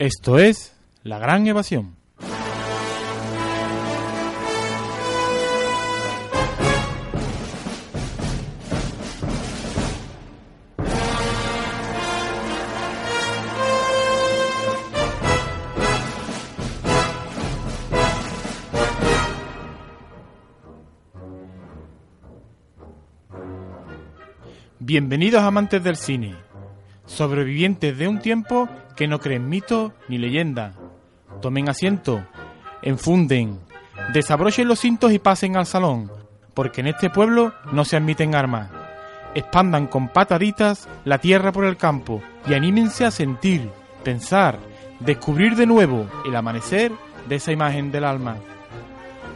Esto es La Gran Evasión. Bienvenidos amantes del cine, sobrevivientes de un tiempo que no creen mito ni leyenda. Tomen asiento, enfunden, desabrochen los cintos y pasen al salón, porque en este pueblo no se admiten armas. Expandan con pataditas la tierra por el campo y anímense a sentir, pensar, descubrir de nuevo el amanecer de esa imagen del alma.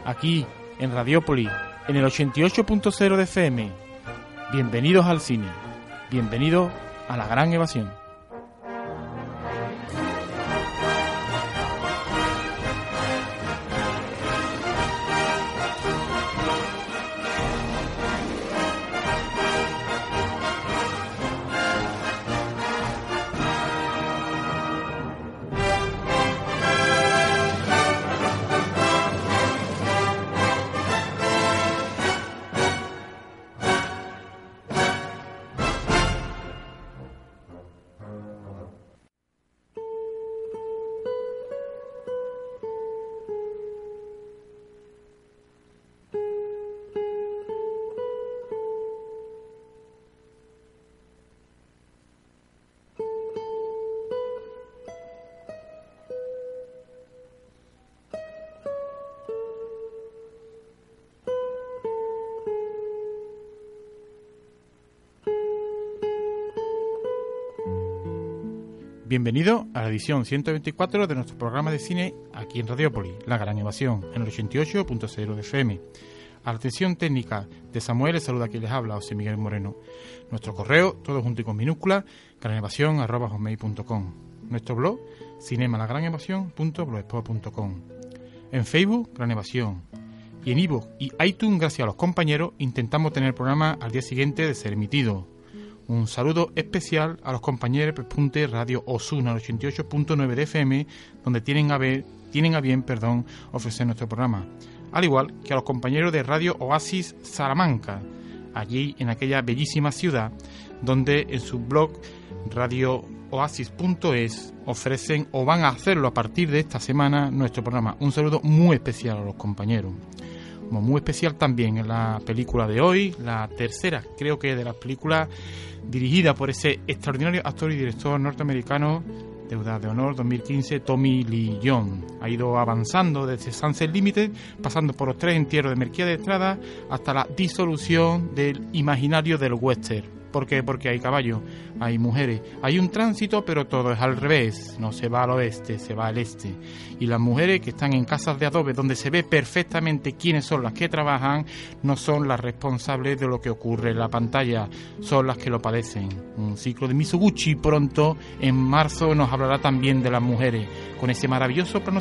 Aquí, en Radiópolis, en el 88.0 de FM, Bienvenidos al cine. Bienvenidos a la gran evasión. Bienvenido a la edición 124 de nuestro programa de cine aquí en Radiópolis, La Gran Evasión, en el 88.0 de FM. A la atención técnica de Samuel, les saluda quien les habla, José Miguel Moreno. Nuestro correo, todo junto y con minúscula, granevasión.com. Nuestro blog, cinemalagranevasión.blogspot.com. En Facebook, Gran Evasión. Y en iVoox y iTunes, gracias a los compañeros, intentamos tener el programa al día siguiente de ser emitido. Un saludo especial a los compañeros de Radio Osuna 88.9 de FM, donde tienen a, tienen a bien perdón, ofrecer nuestro programa. Al igual que a los compañeros de Radio Oasis Salamanca, allí en aquella bellísima ciudad, donde en su blog radiooasis.es ofrecen o van a hacerlo a partir de esta semana nuestro programa. Un saludo muy especial a los compañeros muy especial también en la película de hoy, la tercera creo que de las películas dirigida por ese extraordinario actor y director norteamericano Deuda de Honor 2015, Tommy Lee Jones. Ha ido avanzando desde Sunset Limited, pasando por los tres entierros de Merquía de Estrada hasta la disolución del imaginario del western ¿Por qué? Porque hay caballos, hay mujeres, hay un tránsito, pero todo es al revés. No se va al oeste, se va al este. Y las mujeres que están en casas de adobe, donde se ve perfectamente quiénes son las que trabajan, no son las responsables de lo que ocurre en la pantalla, son las que lo padecen. Un ciclo de Misoguchi pronto, en marzo, nos hablará también de las mujeres, con ese maravilloso plano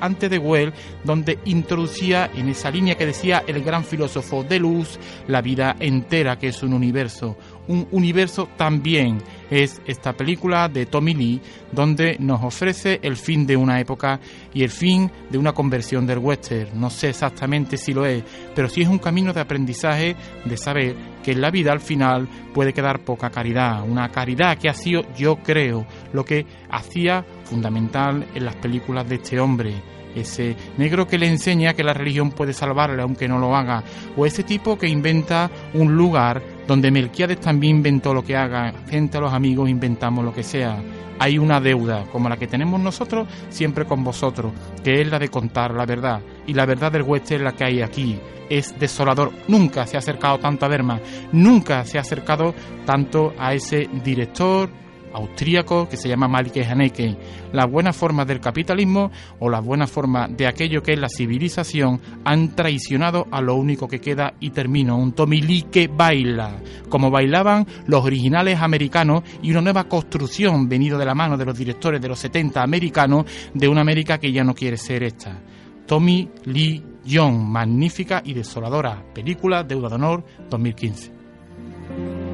antes de Well, donde introducía en esa línea que decía el gran filósofo de luz, la vida entera, que es un universo un universo también. Es esta película de Tommy Lee donde nos ofrece el fin de una época y el fin de una conversión del western. No sé exactamente si lo es, pero sí es un camino de aprendizaje de saber que en la vida al final puede quedar poca caridad, una caridad que ha sido, yo creo, lo que hacía fundamental en las películas de este hombre. Ese negro que le enseña que la religión puede salvarle aunque no lo haga, o ese tipo que inventa un lugar donde Melquiades también inventó lo que haga, gente a los amigos inventamos lo que sea. Hay una deuda como la que tenemos nosotros siempre con vosotros, que es la de contar la verdad. Y la verdad del es la que hay aquí. Es desolador. Nunca se ha acercado tanto a Berma, nunca se ha acercado tanto a ese director, austríaco que se llama Malike Haneke, Las buenas formas del capitalismo o las buenas formas de aquello que es la civilización han traicionado a lo único que queda y termino, un Tommy Lee que baila, como bailaban los originales americanos y una nueva construcción venido de la mano de los directores de los 70 americanos de una América que ya no quiere ser esta. Tommy Lee Young, magnífica y desoladora película Deuda de Honor 2015.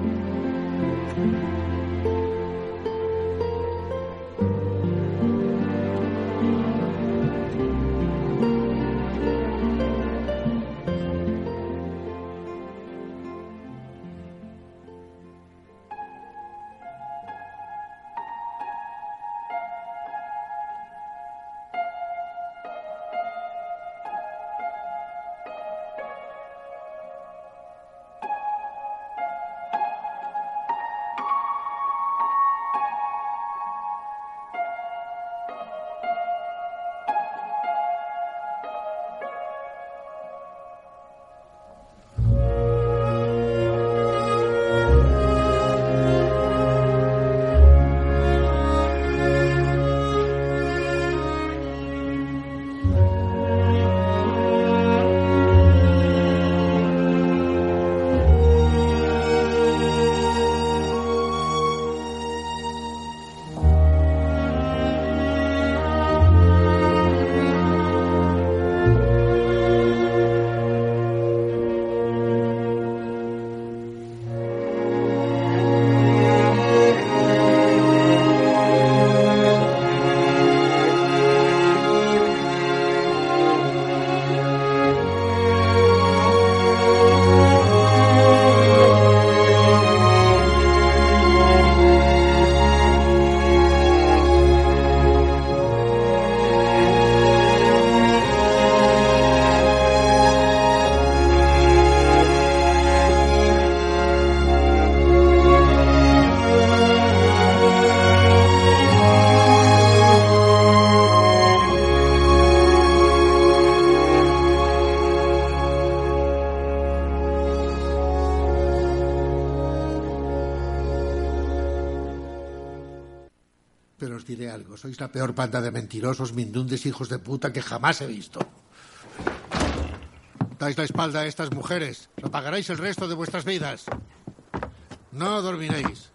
Sois la peor banda de mentirosos, mindundes, hijos de puta que jamás he visto. Dais la espalda a estas mujeres. Lo pagaréis el resto de vuestras vidas. No dormiréis.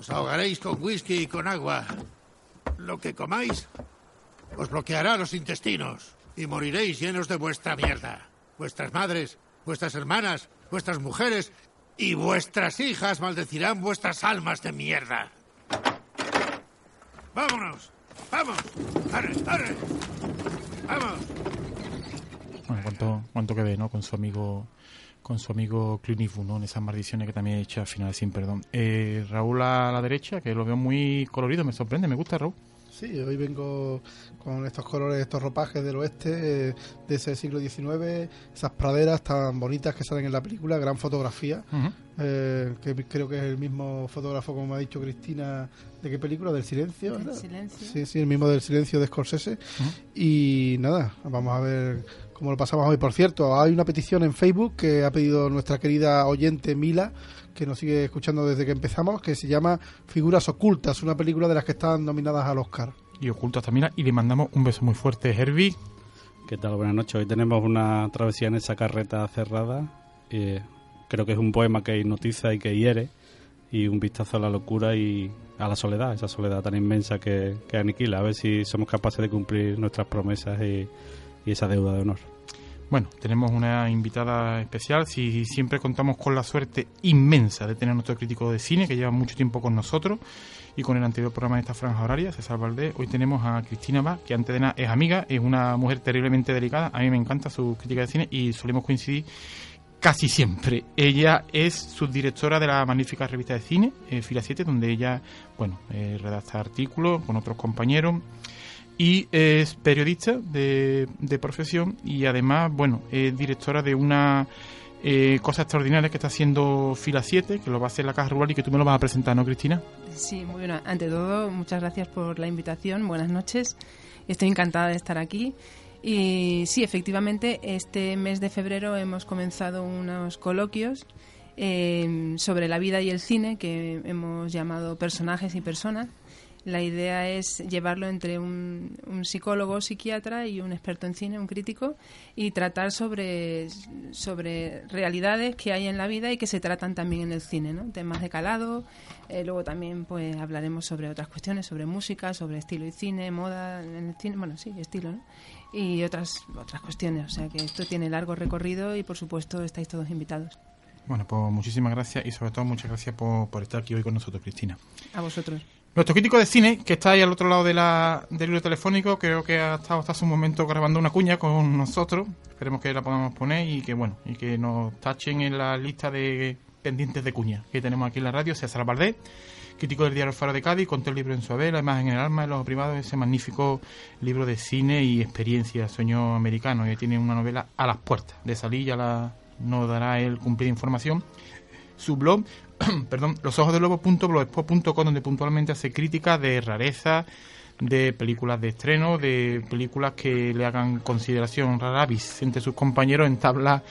Os ahogaréis con whisky y con agua. Lo que comáis os bloqueará los intestinos y moriréis llenos de vuestra mierda. Vuestras madres, vuestras hermanas, vuestras mujeres y vuestras hijas maldecirán vuestras almas de mierda. ¡Vámonos! ¡Vamos! ¡Arre, arre! ¡Vamos! Bueno, cuánto, cuánto que ve, ¿no? Con su amigo con su amigo Clint ¿no? En esas maldiciones que también he hecho al final sin perdón. Eh, Raúl a la derecha, que lo veo muy colorido, me sorprende, me gusta Raúl. Sí, hoy vengo con estos colores, estos ropajes del oeste eh, de ese siglo XIX, esas praderas tan bonitas que salen en la película, gran fotografía, eh, que creo que es el mismo fotógrafo, como me ha dicho Cristina, ¿de qué película? ¿Del Silencio? Del Silencio. Sí, sí, el mismo del Silencio de Scorsese. Y nada, vamos a ver cómo lo pasamos hoy. Por cierto, hay una petición en Facebook que ha pedido nuestra querida oyente Mila, que nos sigue escuchando desde que empezamos, que se llama Figuras Ocultas, una película de las que están nominadas al Oscar. Y Ocultas también, y le mandamos un beso muy fuerte, Herbie. ¿Qué tal? Buenas noches. Hoy tenemos una travesía en esa carreta cerrada. creo que es un poema que hipnotiza y que hiere, y un vistazo a la locura y a la soledad, esa soledad tan inmensa que, aniquila. A ver si somos capaces de cumplir nuestras promesas y esa deuda de honor. Bueno, tenemos una invitada especial. Si siempre contamos con la suerte inmensa de tener a nuestro crítico de cine que lleva mucho tiempo con nosotros y con el anterior programa de esta franja horaria, César Valdés. Hoy tenemos a Cristina Bach, que antes de nada es amiga, es una mujer terriblemente delicada. A mí me encanta su crítica de cine y solemos coincidir casi siempre. Ella es subdirectora de la magnífica revista de cine, eh, Fila 7, donde ella, bueno, eh, redacta artículos con otros compañeros y es periodista de, profesión y además, bueno, es directora de una eh, cosa extraordinaria que está haciendo Fila 7, que lo va a hacer la Caja Rural y que tú me lo vas a presentar, ¿no, Cristina? Sí, muy bien. Ante todo, muchas gracias por la invitación. Buenas noches. Estoy encantada de estar aquí. Y sí, efectivamente, este mes de febrero hemos comenzado unos coloquios eh, sobre la vida y el cine que hemos llamado personajes y personas. La idea es llevarlo entre un, un psicólogo, psiquiatra y un experto en cine, un crítico, y tratar sobre, sobre realidades que hay en la vida y que se tratan también en el cine, ¿no? Temas de calado, eh, luego también pues hablaremos sobre otras cuestiones, sobre música, sobre estilo y cine, moda en el cine, bueno, sí, estilo, ¿no? Y otras, otras cuestiones, o sea que esto tiene largo recorrido y por supuesto estáis todos invitados. Bueno, pues muchísimas gracias y sobre todo muchas gracias por, por estar aquí hoy con nosotros, Cristina. A vosotros. Nuestro crítico de cine, que está ahí al otro lado de la, del libro telefónico, creo que ha estado hasta hace un momento grabando una cuña con nosotros. Esperemos que la podamos poner y que bueno, y que nos tachen en la lista de pendientes de cuña que tenemos aquí en la radio. César Valdés, crítico del diario Faro de Cádiz, contó el libro en su haber, La imagen en el alma de los privados, ese magnífico libro de cine y experiencia, sueño americano. Y tiene una novela a las puertas de salir, ya la, nos dará el cumplir información. Su blog perdón, losojosdelobo.blogspot.com donde puntualmente hace críticas de rareza, de películas de estreno, de películas que le hagan consideración raravis entre sus compañeros, entabla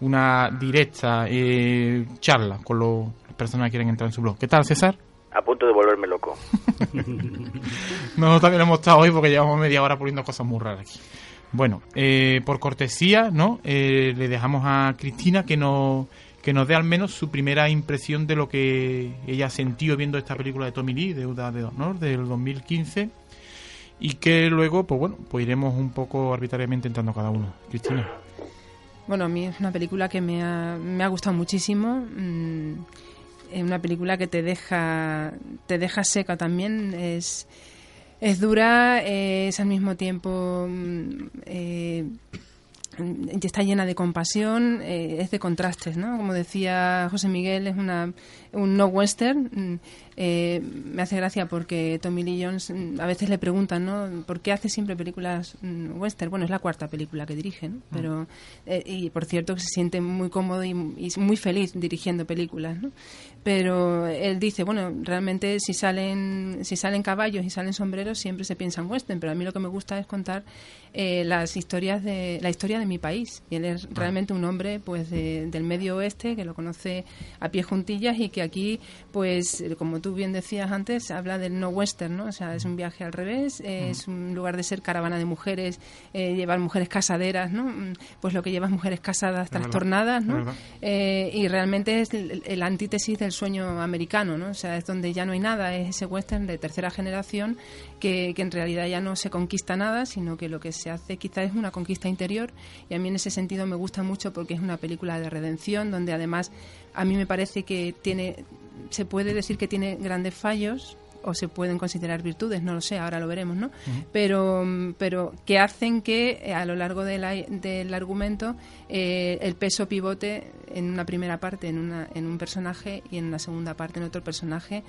una directa eh, charla con los, las personas que quieren entrar en su blog. ¿Qué tal, César? A punto de volverme loco. Nosotros también hemos estado hoy porque llevamos media hora poniendo cosas muy raras aquí. Bueno, eh, por cortesía, ¿no? Eh, le dejamos a Cristina que nos que nos dé al menos su primera impresión de lo que ella sentido viendo esta película de Tommy Lee, Deuda de Honor, del 2015, y que luego, pues bueno, pues iremos un poco arbitrariamente entrando cada uno. Cristina. Bueno, a mí es una película que me ha, me ha gustado muchísimo. Mm, es una película que te deja, te deja seca también. Es, es dura, es al mismo tiempo mm, eh, está llena de compasión, eh, es de contrastes, ¿no? Como decía José Miguel, es una, un no western. mm, eh, me hace gracia porque Tommy Lee Jones mm, a veces le preguntan, ¿no? ¿Por qué hace siempre películas mm, western? Bueno, es la cuarta película que dirige, ¿no? Pero, eh, y por cierto que se siente muy cómodo y, y muy feliz dirigiendo películas, ¿no? Pero él dice, bueno, realmente si salen, si salen caballos y salen sombreros siempre se piensa en western, pero a mí lo que me gusta es contar eh, las historias de la historia de mi país. Y él es realmente un hombre pues de- del medio oeste que lo conoce a pie juntillas y que aquí, pues como tú bien decías antes, habla del no western, ¿no? O sea, es un viaje al revés, eh, es un lugar de ser caravana de mujeres, eh, llevar mujeres casaderas, ¿no? Mm, Pues lo que llevas mujeres casadas trastornadas, ¿no? Eh, y realmente es el, el antítesis del sueño americano, ¿no? O sea, es donde ya no hay nada, es ese western de tercera generación que, que en realidad ya no se conquista nada, sino que lo que se hace quizás es una conquista interior y a mí en ese sentido me gusta mucho porque es una película de redención donde además a mí me parece que tiene, se puede decir que tiene grandes fallos o se pueden considerar virtudes, no lo sé, ahora lo veremos, ¿no? Pero, pero que hacen que eh, a lo largo de la- del argumento eh, el peso pivote en una primera parte en, una, en un personaje y en una segunda parte en otro personaje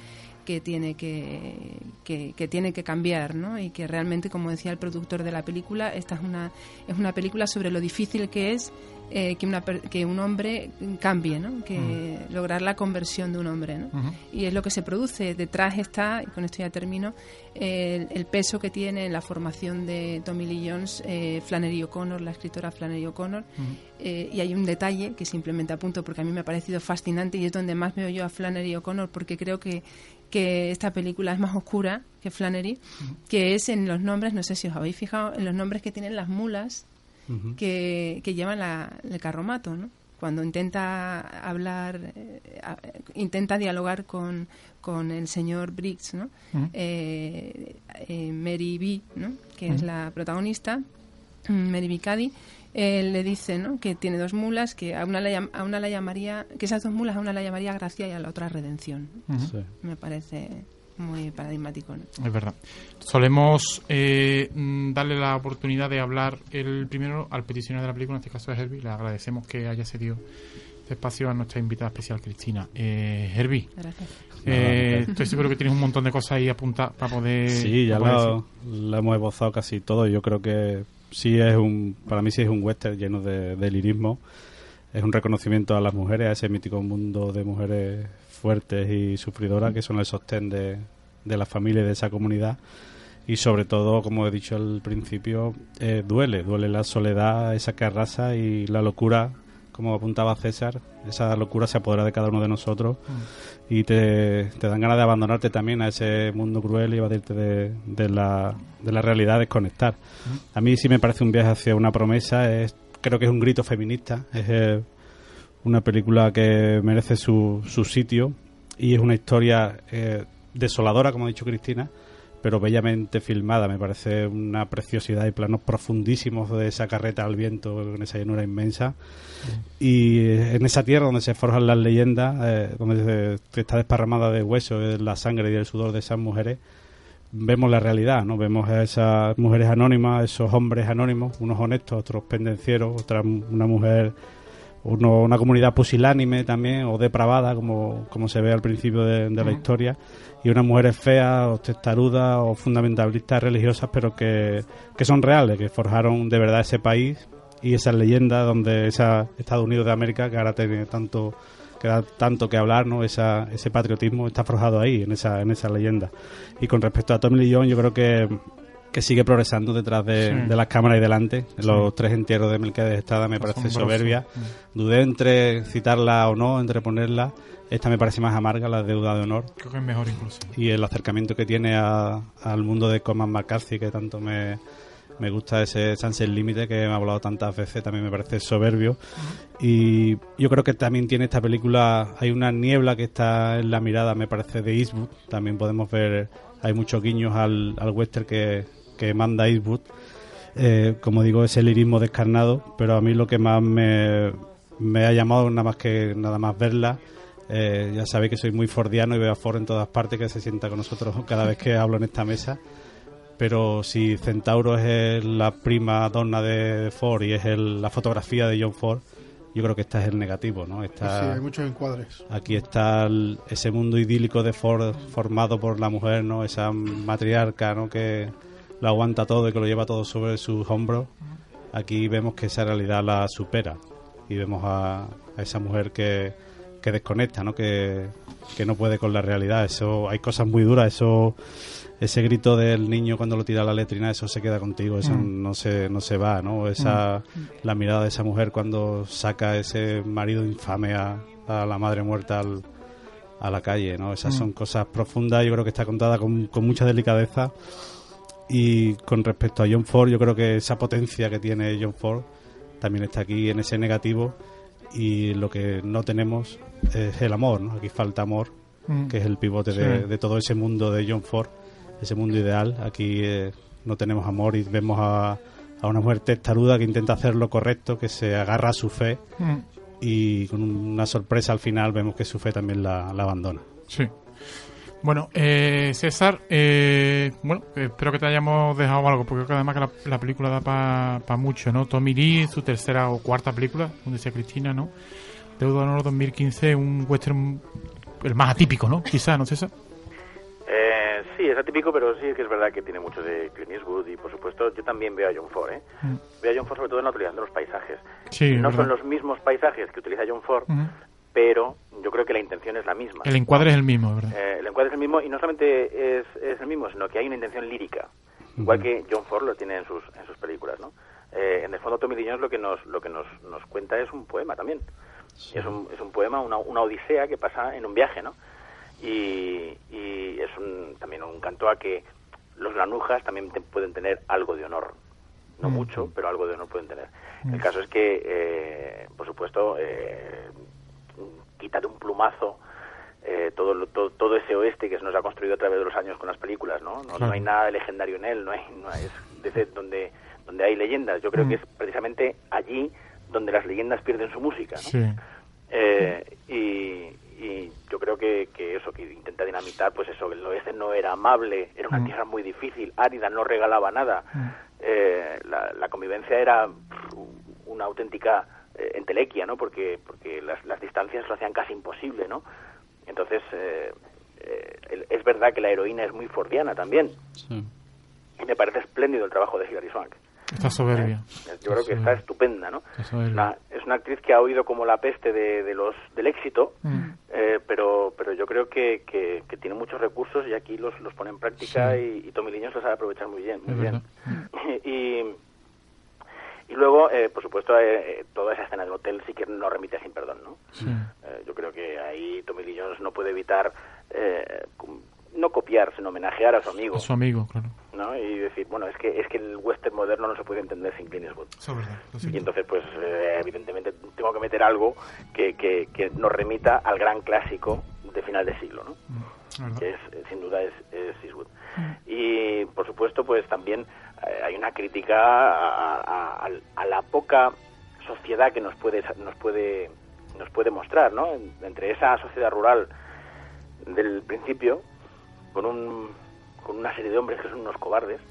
que tiene que, que, que tiene que cambiar, ¿no? Y que realmente, como decía el productor de la película, esta es una, es una película sobre lo difícil que es eh, que, una, que un hombre cambie, ¿no? Que lograr la conversión de un hombre, ¿no? Y es lo que se produce. Detrás está, y con esto ya termino, el, el peso que tiene en la formación de Tommy Lee Jones eh, Flannery O'Connor, la escritora Flannery O'Connor. Eh, y hay un detalle que simplemente apunto porque a mí me ha parecido fascinante y es donde más veo yo a Flannery O'Connor porque creo que, que esta película es más oscura que Flannery, que es en los nombres, no sé si os habéis fijado, en los nombres que tienen las mulas que, que llevan la- el carromato, ¿no? Cuando intenta hablar, eh, intenta dialogar con, con el señor Briggs, ¿no? Ujú. Eh, eh, Mary B, ¿no? Que es la protagonista, mm, Mary B. Cady, eh, le dice, ¿no? Que tiene dos mulas, que a una, la, a una la llamaría, que esas dos mulas a una la llamaría Gracia y a la otra Redención. Sí. Me parece muy paradigmático, ¿no? Es verdad. Solemos eh, darle la oportunidad de hablar el primero al peticionario de la película, en este caso es Herbie. Le agradecemos que haya cedido este espacio a nuestra invitada especial, Cristina. Eh, Herbie, Gracias. eh, estoy seguro que tienes un montón de cosas ahí apuntadas para poder. Sí, ya lo, lo hemos esbozado casi todo. Yo creo que sí es un, para mí sí es un western lleno de, de lirismo. Es un reconocimiento a las mujeres, a ese mítico mundo de mujeres fuertes y sufridoras que son el sostén de, de la familia y de esa comunidad. Y sobre todo, como he dicho al principio, eh, duele, duele la soledad, esa que arrasa y la locura como apuntaba César, esa locura se apodera de cada uno de nosotros y te, te dan ganas de abandonarte también a ese mundo cruel y evadirte de, de, la, de la realidad, desconectar. A mí sí me parece un viaje hacia una promesa, es, creo que es un grito feminista, es eh, una película que merece su, su sitio y es una historia eh, desoladora, como ha dicho Cristina, pero bellamente filmada. Me parece una preciosidad y planos profundísimos de esa carreta al viento en esa llanura inmensa. Y eh, en esa tierra donde se forjan las leyendas, eh, donde se- está desparramada de huesos, de la sangre y el sudor de esas mujeres, vemos la realidad, ¿no? Vemos a esas mujeres anónimas, esos hombres anónimos, unos honestos, otros pendencieros, otra una mujer uno- una comunidad pusilánime también o depravada como, como se ve al principio de, de la historia y unas mujeres feas o testarudas o fundamentalistas religiosas pero que, que son reales que forjaron de verdad ese país y esas leyendas donde esa Estados Unidos de América que ahora tiene tanto que da tanto que hablar no esa, ese patriotismo está forjado ahí en esa en esa leyenda. Y con respecto a Tommy Lee Jones yo creo que que sigue progresando detrás de, Sí. de las cámaras y delante. Sí. Los tres entierros de Melquiades Estrada me parece soberbia. Dudé entre citarla o no, entre ponerla. Esta me parece más amarga, la deuda de honor. Creo que es mejor incluso. Y el acercamiento que tiene a- al mundo de Cormac McCarthy, que tanto me, me gusta ese Sunset Límite que me ha hablado tantas veces, también me parece soberbio. Y yo creo que también tiene esta película, hay una niebla que está en la mirada, me parece, de Eastwood. También podemos ver, hay muchos guiños al, al western que, que manda Eastwood. Eh, como digo, ese lirismo descarnado, pero a mí lo que más me, me ha llamado nada más que nada más verla. eh, ya sabéis que soy muy fordiano y veo a Ford en todas partes, que se sienta con nosotros cada vez que hablo en esta mesa. Pero si Centauro es la prima donna de Ford y es el- la fotografía de John Ford, yo creo que esta es el negativo, ¿no? Sí, hay muchos encuadres. Aquí está el- ese mundo idílico de Ford formado por la mujer, ¿no? Esa matriarca, ¿no? Que lo aguanta todo y que lo lleva todo sobre sus hombros. Aquí vemos que esa realidad la supera y vemos a, a esa mujer que, que desconecta, ¿no? Que, que no puede con la realidad. Eso, hay cosas muy duras. Eso, ese grito del niño cuando lo tira a la letrina, eso se queda contigo. Eso Mm. no se, no se va, ¿no? Esa, la mirada de esa mujer cuando saca ese marido infame a, a la madre muerta al, a la calle, ¿no? Esas Mm. son cosas profundas, yo creo que está contada con, con mucha delicadeza y con respecto a John Ford, yo creo que esa potencia que tiene John Ford también está aquí en ese negativo y lo que no tenemos es el amor, ¿no? Aquí falta amor, Mm. que es el pivote de, todo ese mundo de John Ford, ese mundo ideal. Aquí eh, no tenemos amor y vemos a, a una mujer testaruda que intenta hacer lo correcto, que se agarra a su fe Mm. y con una sorpresa al final vemos que su fe también la, la abandona. Sí. Bueno, eh, César, eh, bueno, espero que te hayamos dejado algo, porque creo que además que la, la película da para mucho, ¿no? Tommy Lee, su tercera o cuarta película, como decía Cristina, ¿no? Deuda de Honor 2015, un western el más atípico, ¿no? Quizá, ¿no, César? Eh, sí, es atípico, pero sí que es verdad que tiene mucho de Clint Eastwood y, por supuesto, yo también veo a John Ford, ¿eh? Mm. Veo a John Ford sobre todo en la utilización de los paisajes. Sí, no son los mismos paisajes que utiliza John Ford. Pero yo creo que la intención es la misma. El encuadre es el mismo, ¿verdad? Eh, el encuadre es el mismo y no solamente es, es el mismo, sino que hay una intención lírica, igual que John Ford lo tiene en sus, en sus películas, ¿no? Eh, en el fondo Tommy Lee Jones lo que nos lo que nos, nos cuenta es un poema también. Es, un, es un poema, una, una odisea que pasa en un viaje, ¿no? Y, y es un, también un canto a que los granujas también te- pueden tener algo de honor. No Mm. mucho, pero algo de honor pueden tener. El caso es que, eh, por supuesto, eh, quita de un plumazo eh, todo, todo, todo ese oeste que se nos ha construido a través de los años con las películas, ¿no? No, no hay nada de legendario en él, no hay, no hay- es desde donde, donde hay leyendas. Yo creo Mm. que es precisamente allí donde las leyendas pierden su música, ¿no? Sí. Eh, y, y yo creo que, que eso, que intenta dinamitar, pues eso, el oeste no era amable, era una Mm. tierra muy difícil, árida, no regalaba nada. Mm. Eh, la, la convivencia era una auténtica eh, entelequia, ¿no? Porque, porque las, las distancias lo hacían casi imposible, ¿no? Entonces, eh, eh, es verdad que la heroína es muy fordiana también, Sí. y me parece espléndido el trabajo de Hilary Swank. Está soberbia. Eh, Yo creo que está estupenda, ¿no? Está. Una- es una actriz que ha oído como la peste de, de los del éxito, Mm. eh, pero pero yo creo que, que, que tiene muchos recursos y aquí los, los pone en práctica Sí. y, y Tommy Liños los sabe aprovechar muy bien, muy bien. y, y luego, eh, por supuesto, eh, toda esa escena del hotel sí que nos remite sin perdón, ¿no? Eh, yo creo que ahí Tommy Lee Jones no puede evitar eh, no copiar, sino homenajear a su amigo, A su amigo, claro. ¿no? Y decir, bueno, es que es que el western moderno no se puede entender sin Clint Eastwood. Eso es verdad. lo Y entonces, pues, eh, evidentemente, tengo que meter algo que, que, que nos remita al gran clásico de final de siglo, ¿no? Verdad. que es, eh, sin duda es, es Eastwood. Y por supuesto, pues también eh, hay una crítica a, a- la poca sociedad que nos puede nos puede nos puede mostrar, ¿no? En- entre esa sociedad rural del principio con un con una serie de hombres que son unos cobardes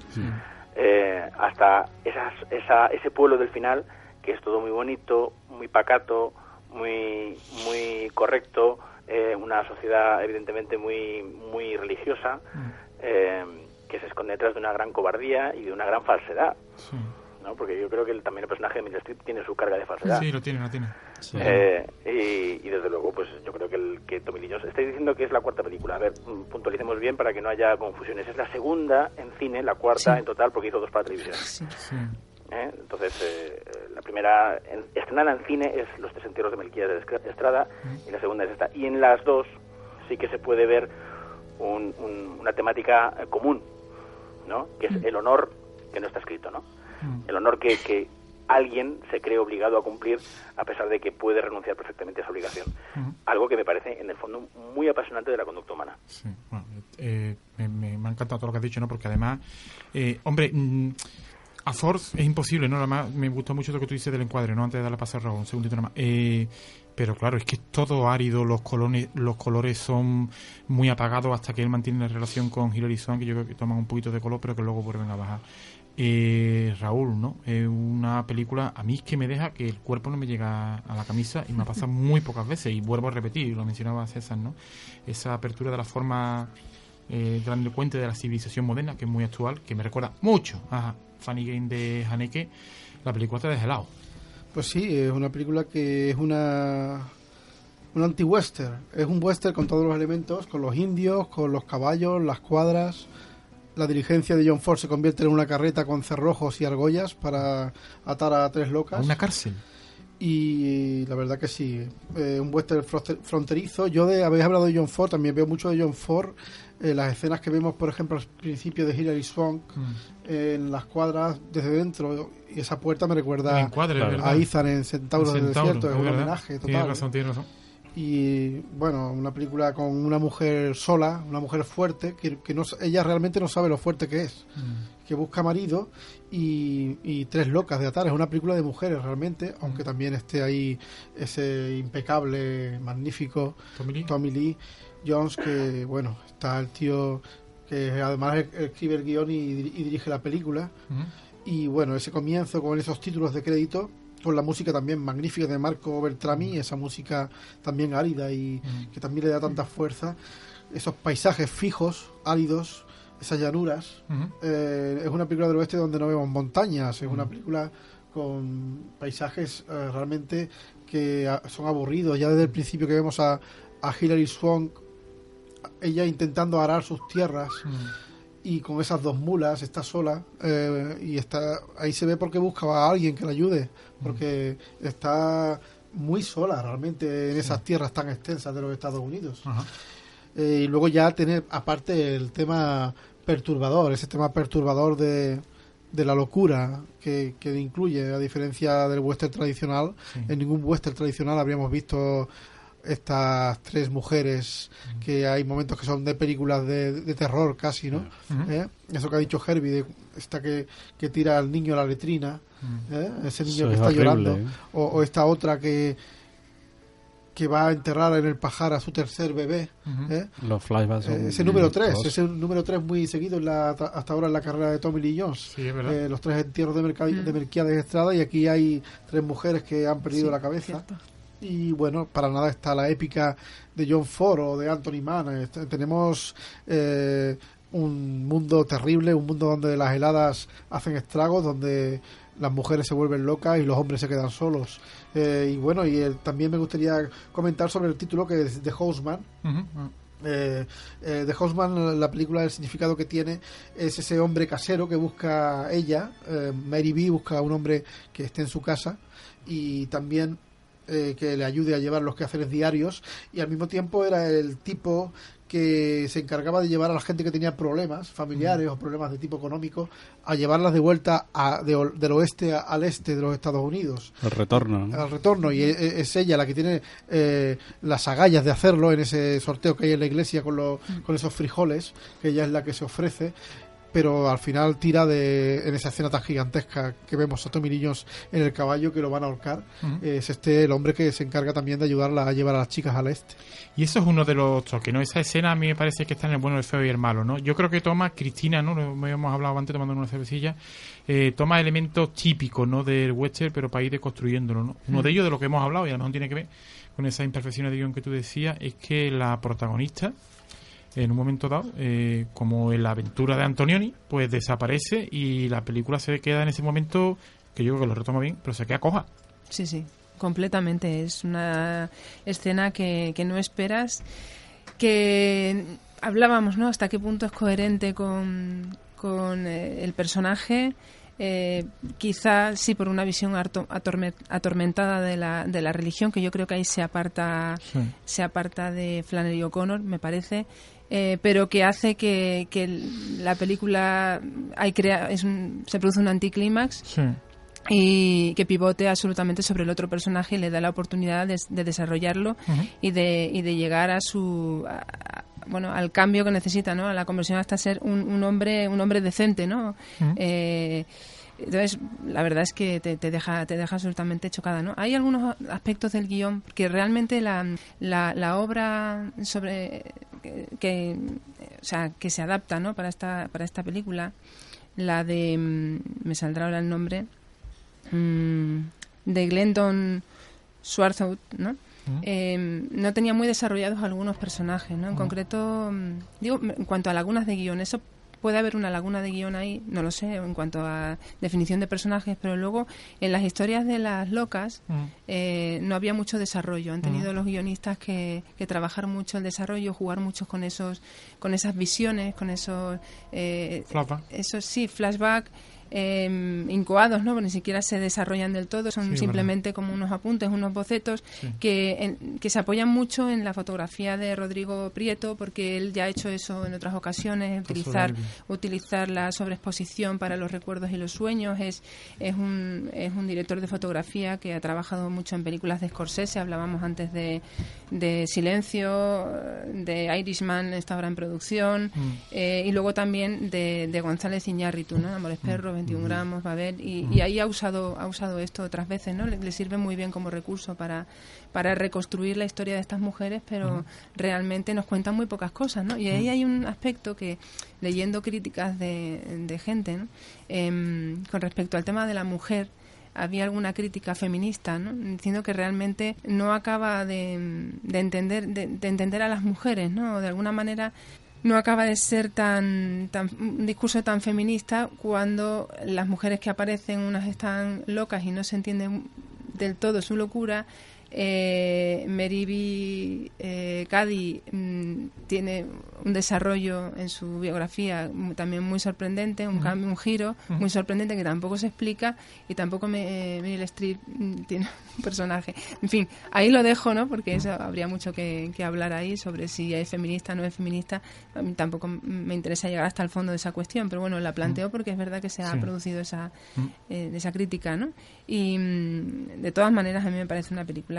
eh, hasta esas, esa, ese pueblo del final que es todo muy bonito, muy pacato, muy muy correcto, eh, una sociedad evidentemente muy muy religiosa eh, que se esconde detrás de una gran cobardía y de una gran falsedad, Sí. ¿no? Porque yo creo que el- también el personaje de Meryl Streep tiene su carga de falsedad. Sí, lo tiene, lo tiene. Sí. Eh, y, y desde luego, pues yo creo que, el, que Tommy Lee Jones... Estáis diciendo que es la cuarta película. A ver, mm, puntualicemos bien para que no haya confusiones. Es la segunda en cine, la cuarta Sí. en total, porque hizo dos para televisión. Sí. Sí. ¿eh? Entonces, eh, eh, la primera en- estrenada en cine es Los tres entierros de Melquíades de Estrada y la segunda es esta. Y en las dos sí que se puede ver un- un- una temática eh, común, ¿no? Que es el honor que no está escrito, ¿no? El honor que, que alguien se cree obligado a cumplir a pesar de que puede renunciar perfectamente a esa obligación. Algo que me parece, en el fondo, muy apasionante de la conducta humana. Sí, bueno, eh, me, me- me ha encantado todo lo que has dicho, ¿no? Porque además, eh, hombre, mm, a Force es imposible, ¿no? Además, me gustó mucho lo que tú dices del encuadre, ¿no? Antes de darle a Raúl, un segundito nada más. Eh, pero claro, es que es todo árido, los colores, los colores son muy apagados hasta que él mantiene la relación con Hilary Swank, que yo creo que toman un poquito de color, pero que luego vuelven a bajar. Eh, Raúl, ¿no? Es una película, a mí es que me deja que el cuerpo no me llega a la camisa y me ha pasado muy pocas veces, y vuelvo a repetir, lo mencionaba César, ¿no? Esa apertura de la forma eh, grandilocuente de la civilización moderna, que es muy actual, que me recuerda mucho a Funny Game de Haneke, la película te deja helado. Pues sí, es una película que es una un anti-western. Es un western con todos los elementos, con los indios, con los caballos, las cuadras. La diligencia de John Ford se convierte en una carreta con cerrojos y argollas para atar a tres A locas. una cárcel. Y la verdad que sí, eh, un western fronte- fronterizo. Yo de habéis hablado de John Ford, también veo mucho de John Ford. eh, las escenas que vemos, por ejemplo, al principio de Hilary Swank en las cuadras desde dentro. Y esa puerta me recuerda a Ethan en Centauros El del Desierto. Es un homenaje Tienes total. razón, tienes razón. Y bueno, una película con una mujer sola, una mujer fuerte, que, que no, ella realmente no sabe lo fuerte que es, que busca marido y, y tres locas de atar. Es una película de mujeres realmente, aunque también esté ahí ese impecable, magnífico Tommy Lee. Tommy Lee Jones, que bueno, está el tío que además escribe el guion y, y dirige la película. Ujú. Y bueno, ese comienzo con esos títulos de crédito, con la música también magnífica de Marco Beltrami, esa música también árida y que también le da tanta fuerza, esos paisajes fijos, áridos, esas llanuras. Ujú. Eh, es una película del oeste donde no vemos montañas, es una película con paisajes eh, realmente que ah, son aburridos. Ya desde el principio que vemos a, a Hilary Swank, ella intentando arar sus tierras y con esas dos mulas está sola eh, y está ahí se ve porque buscaba a alguien que la ayude porque está muy sola realmente en esas tierras tan extensas de los Estados Unidos. Eh, y luego ya tener aparte el tema perturbador ese tema perturbador de, de la locura que, que incluye a diferencia del western tradicional Sí. en ningún western tradicional habríamos visto estas tres mujeres que hay momentos que son de películas de, de terror casi, ¿no? ¿Eh? Eso que ha dicho Herbie, de esta que, que tira al niño a la letrina, ¿eh? ese niño Eso que es está horrible, llorando, ¿eh? o, o esta otra que que va a enterrar en el pajar a su tercer bebé. ¿eh? Los flashbacks son Eh, ese número 3, monstruosos. ese número 3 muy seguido en la, hasta ahora en la carrera de Tommy Lee Jones. Sí. Eh, los tres entierros de, Mercadi- de Melquiades Estrada y aquí hay tres mujeres que han perdido Sí, la cabeza. cierto. Y bueno, para nada está la épica de John Ford o de Anthony Mann. Tenemos eh, un mundo terrible, un mundo donde las heladas hacen estragos, donde las mujeres se vuelven locas y los hombres se quedan solos. Eh, y bueno, y el- también me gustaría comentar sobre el título que es The Houseman. Ah. Eh, eh, The Houseman, la película, el significado que tiene es ese hombre casero que busca ella, eh, Mary B, busca a un hombre que esté en su casa y también eh, que le ayude a llevar los quehaceres diarios y al mismo tiempo era el tipo que se encargaba de llevar a la gente que tenía problemas familiares o problemas de tipo económico a llevarlas de vuelta a, de del oeste a- al este de los Estados Unidos. El retorno, ¿no? al retorno y e- e- es ella la que tiene eh, las agallas de hacerlo en ese sorteo que hay en la iglesia con, los, con esos frijoles que ella es la que se ofrece pero al final tira de en esa escena tan gigantesca que vemos a Tommy Niños en el caballo que lo van a ahorcar Ujú. es este el hombre que se encarga también de ayudarla a llevar a las chicas al este Y eso es uno de los toques, ¿no? Esa escena a mí me parece que está en el bueno, el feo y el malo, ¿no? Yo creo que toma, Cristina, ¿no? Lo habíamos hablado antes tomando una cervecilla, eh, toma elementos típicos, ¿no? Del western, pero para ir deconstruyéndolo, ¿no? Uno de ellos, de lo que hemos hablado, y a lo mejor tiene que ver con esas imperfecciones de guion que tú decías, es que la protagonista, en un momento dado, eh, como en la aventura de Antonioni, pues desaparece y la película se queda en ese momento, que yo creo que lo retoma bien, pero se queda coja. Sí, sí, completamente. Es una escena que, que no esperas, que hablábamos, ¿no? Hasta qué punto es coherente con, con eh, el personaje. Eh, quizá sí por una visión atormentada de la, de la religión, que yo creo que ahí se aparta, Sí. se aparta de Flannery O'Connor, me parece. eh, pero que hace que, la película hay crea, es un- se produce un anticlímax Sí. y que pivote absolutamente sobre el otro personaje y le da la oportunidad de, de desarrollarlo y de y de llegar a su a- bueno al cambio que necesita no a la conversión hasta ser un, un hombre un hombre decente no Ujú. Eh, entonces la verdad es que te, te deja te deja absolutamente chocada no hay algunos aspectos del guion que realmente la, la, la obra sobre que, que, o sea que se adapta no para esta para esta película la de mm, me saldrá ahora el nombre mm, de Glendon Swarthout, ¿no? Eh, no tenía muy desarrollados algunos personajes, ¿no? En concreto, mm, digo, en cuanto a lagunas de guion, eso puede haber una laguna de guion ahí, no lo sé, en cuanto a definición de personajes, pero luego en las historias de las locas Mm. eh, no había mucho desarrollo. Han tenido los guionistas que, que trabajar mucho el desarrollo, jugar mucho con esos, con esas visiones, con esos, eh, Flashback. esos sí, flashback. Eh, incoados, ¿no? Porque ni siquiera se desarrollan del todo, son Sí, simplemente como unos apuntes, unos bocetos Sí. que, en- que se apoyan mucho en la fotografía de Rodrigo Prieto, porque él ya ha hecho eso en otras ocasiones, utilizar, utilizar la sobreexposición para los recuerdos y los sueños. Es, es, un, es un director de fotografía que ha trabajado mucho en películas de Scorsese, hablábamos antes de, de Silencio, de Irishman, está ahora en producción, Mm. eh, y luego también de, de González Iñárritu, ¿no? Amores Perros, 21 gramos, Babel, y, y ahí ha usado, ha usado esto otras veces, ¿no? Le, le sirve muy bien como recurso para, para reconstruir la historia de estas mujeres, pero realmente nos cuentan muy pocas cosas, ¿no? Y ahí hay un aspecto que, leyendo críticas de, de gente, ¿no? Em, con respecto al tema de la mujer, había alguna crítica feminista, ¿no? diciendo que realmente no acaba de, de entender de, de entender a las mujeres, ¿no? De alguna manera no acaba de ser tan, tan un discurso tan feminista cuando las mujeres que aparecen unas están locas y no se entiende del todo su locura. Eh, Meribi eh, Cady mm, tiene un desarrollo en su biografía también muy sorprendente, un cambio, un giro muy sorprendente que tampoco se explica y tampoco me, eh, Meryl Streep mm, tiene un personaje. En fin, ahí lo dejo, ¿no? Porque eso habría mucho que, que hablar ahí sobre si es feminista o no es feminista. A mí tampoco me interesa llegar hasta el fondo de esa cuestión, pero bueno, la planteo porque es verdad que se ha Sí. producido esa, eh, esa crítica, ¿no? Y mm, de todas maneras a mí me parece una película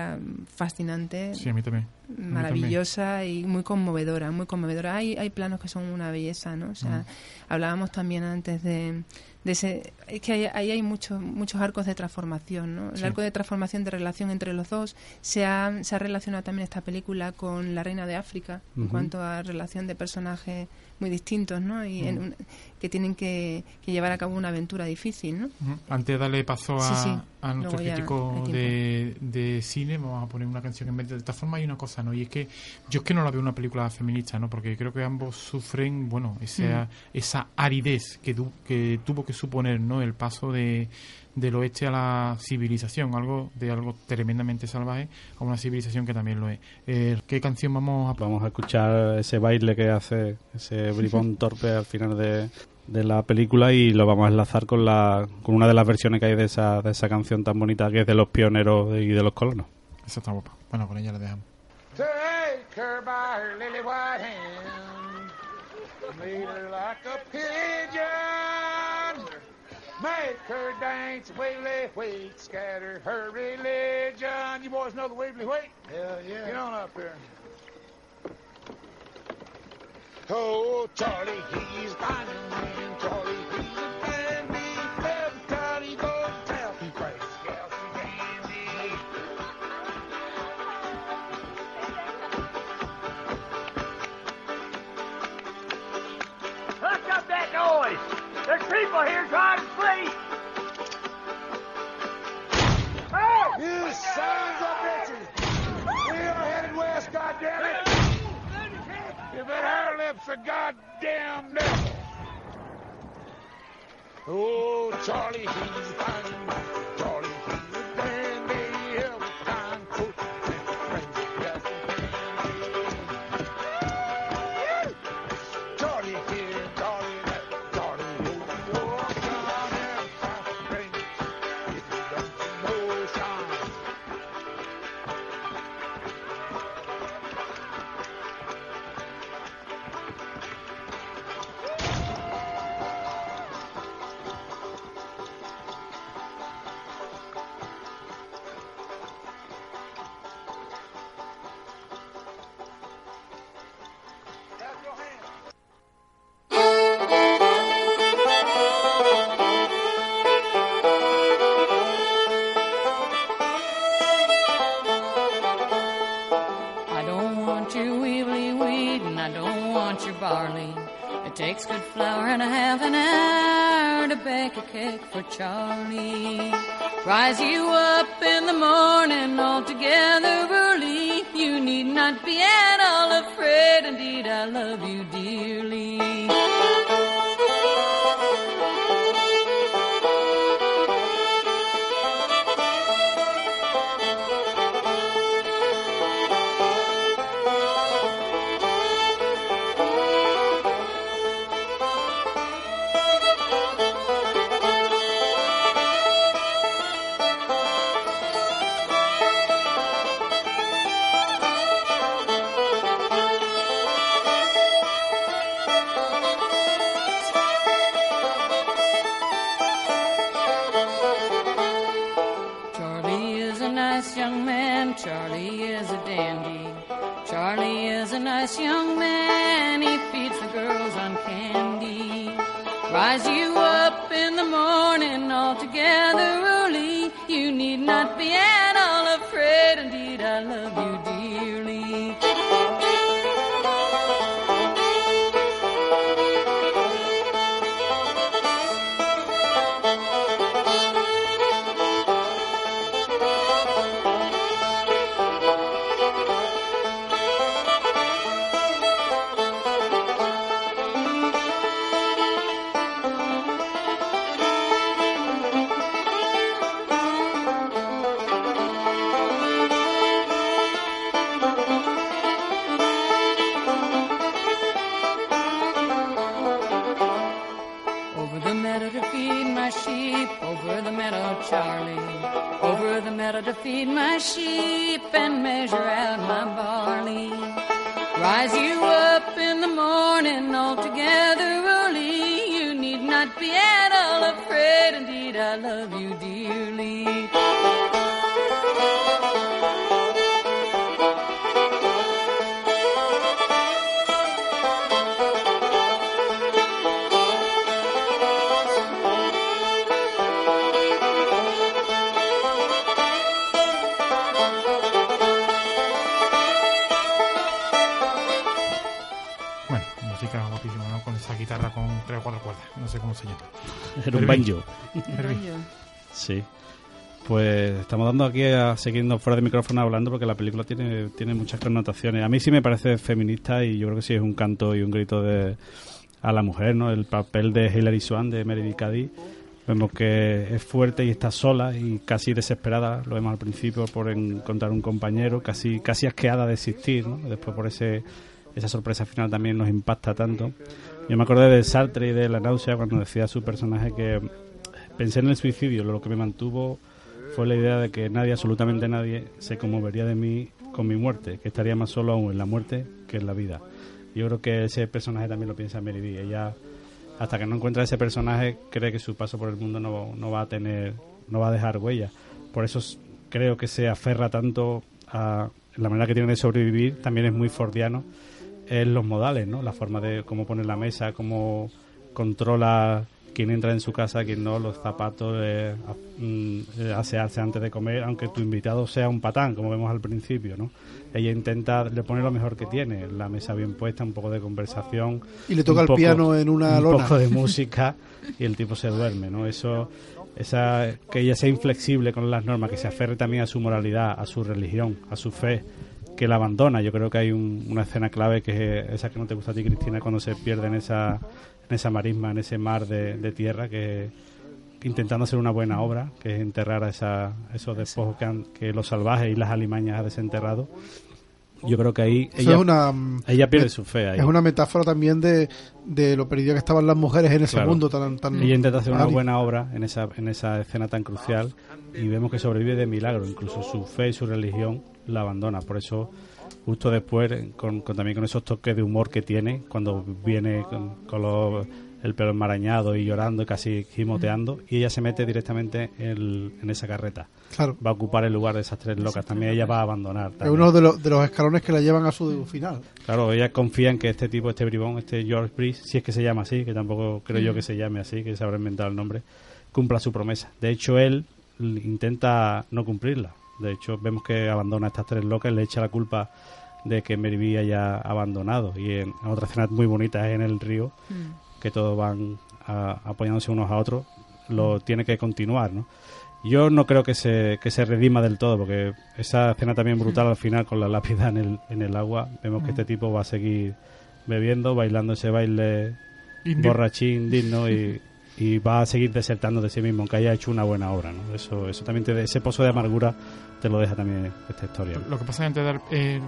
fascinante, Sí, a mí también. A mí también. maravillosa y muy conmovedora, muy conmovedora. Hay, hay planos que son una belleza, ¿no? O sea, Mm. hablábamos también antes de, de ese... Es que ahí, ahí hay muchos muchos arcos de transformación, ¿no? El Sí. arco de transformación de relación entre los dos se ha, se ha relacionado también esta película con La Reina de África en cuanto a relación de personajes muy distintos, ¿no? Y en un- que tienen que, que llevar a cabo una aventura difícil, ¿no? Antes de darle paso a, Sí, sí. a nuestro crítico de, de cine, vamos a poner una canción en vez de esta forma. Hay una cosa, ¿no? Y es que yo es que no la veo una película feminista, ¿no? Porque creo que ambos sufren, bueno, esa, Mm. esa aridez que, du- que tuvo que suponer no el paso de del oeste a la civilización, algo de algo tremendamente salvaje a una civilización que también lo es. Eh, ¿Qué canción vamos a Vamos a escuchar ese baile que hace ese bribón torpe al final de, de la película y lo vamos a enlazar con la con una de las versiones que hay de esa, de esa canción tan bonita que es de los pioneros y de los colonos. Esa está guapa. Bueno, con ella la dejamos. Take her by her lily white hand, lead her like a pigeon, make her dance wiggly wheat, scatter her religion. You boys know the wiggly wheat? Hell yeah. Get on up here. Oh, Charlie, he's man. People here trying to sleep! You sons of bitches! We are headed west, goddammit! If that hair lip's a goddamn devil! Oh, Charlie, he's fine. For Charlie. Rise you up in the morning all together early. You need not be at all afraid. Indeed, I love you cómo se llama. Era un banjo. Sí. Pues estamos dando aquí, a, siguiendo fuera de micrófono hablando, porque la película tiene, tiene muchas connotaciones. A mí sí me parece feminista y yo creo que sí es un canto y un grito de, a la mujer, ¿no? El papel de Hilary Swan, de Meredith Cady, vemos que es fuerte y está sola y casi desesperada, lo vemos al principio por encontrar un compañero, casi casi asqueada de existir, ¿no? Después por ese esa sorpresa final también nos impacta tanto. Yo me acordé de Sartre y de la náusea cuando decía su personaje que pensé en el suicidio, lo que me mantuvo fue la idea de que nadie, absolutamente nadie, se conmovería de mí con mi muerte, que estaría más solo aún en la muerte que en la vida. Yo creo que ese personaje también lo piensa Meridi. Ella, hasta que no encuentra ese personaje, cree que su paso por el mundo no, no va a tener, no va a dejar huella. Por eso creo que se aferra tanto a la manera que tiene de sobrevivir. También es muy fordiano en los modales, ¿no? La forma de cómo pone la mesa, cómo controla quién entra en su casa, quién no, los zapatos, eh, mm, eh, asearse antes de comer, aunque tu invitado sea un patán, como vemos al principio, ¿no? Ella intenta, le pone lo mejor que tiene, la mesa bien puesta, un poco de conversación. Y le toca un el poco- piano en una un lona. poco de música y el tipo se duerme, ¿no? Eso, esa, que ella sea inflexible con las normas, que se aferre también a su moralidad, a su religión, a su fe, que la abandona. Yo creo que hay un- una escena clave que es esa que no te gusta a ti, Cristina, cuando se pierde en esa, en esa marisma, en ese mar de, de tierra, que intentando hacer una buena obra, que es enterrar a esa, esos despojos que, han- que los salvajes y las alimañas ha desenterrado. Yo creo que ahí ella, es una, ella pierde es- su fe. Ahí. Es una metáfora también de, de lo perdido que estaban las mujeres en ese Claro. mundo tan, tan Ella intenta hacer una buena obra en esa, en esa escena tan crucial y vemos que sobrevive de milagro. Incluso su fe y su religión la abandona. Por eso, justo después, con, con- también con esos toques de humor que tiene, cuando viene con, con los- el pelo enmarañado y llorando, casi gimoteando, y ella se mete directamente en, en esa carreta. Claro. Va a ocupar el lugar de esas tres locas. También ella va a abandonar. Es uno de los, de los escalones que la llevan a su final. Claro, ella confía en que este tipo, este bribón, este George Brice, si es que se llama así, que tampoco creo yo Mm. que se llame así, que se habrá inventado el nombre, cumpla su promesa. De hecho, él intenta no cumplirla. De hecho, vemos que abandona a estas tres locas, le echa la culpa de que Meriví haya abandonado. Y en otra escena muy bonita es en el río, que todos van a- apoyándose unos a otros, lo tiene que continuar, ¿no? Yo no creo que se, que se redima del todo, porque esa escena también brutal al final con la lápida en el, en el agua, vemos que este tipo va a seguir bebiendo, bailando ese baile Indio. borrachín, digno, y, y va a seguir desertando de sí mismo, aunque haya hecho una buena obra, ¿no? Eso, eso también te, ese pozo de amargura te lo deja también esta historia. Lo que pasa es antes de dar el, el-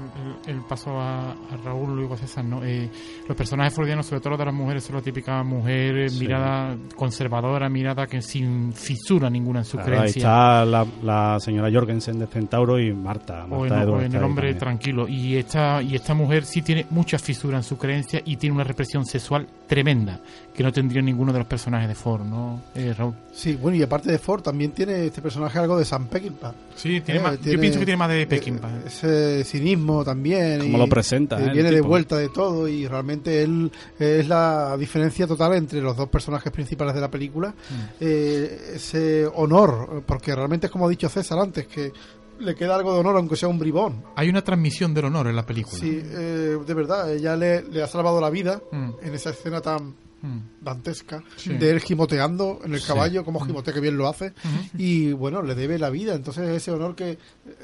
el paso a, a Raúl, a César, ¿no? Eh, los personajes freudianos, sobre todo los de las mujeres, son la típica mujer, eh, Sí. mirada conservadora, mirada que sin fisura ninguna en su Claro, ahí creencia. está la, la señora Jorgensen de Centauro y Marta. o en, o el ahí hombre también. tranquilo. Y esta, y esta mujer sí tiene muchas fisuras en su creencia y tiene una represión sexual tremenda, que no tendría ninguno de los personajes de Ford, ¿no, eh, Raúl? Sí, bueno, y aparte de Ford, también tiene este personaje algo de Sam Peckinpah. Sí, tiene Eh, más- yo pienso que tiene más de eh, Peckinpah. Ese cinismo también. Como y, lo presenta, eh, ¿eh? viene de tipo. vuelta de todo y realmente él eh, es la diferencia total entre los dos personajes principales de la película. Mm. Eh, ese honor, porque realmente es como ha dicho César antes, que le queda algo de honor aunque sea un bribón. Hay una transmisión del honor en la película. Sí, eh, de verdad, ella le, le ha salvado la vida Mm. en esa escena tan. Dantesca Sí. de él gimoteando en el Sí. caballo, como Mm. gimotea que bien lo hace, y bueno, le debe la vida, entonces ese honor que eh,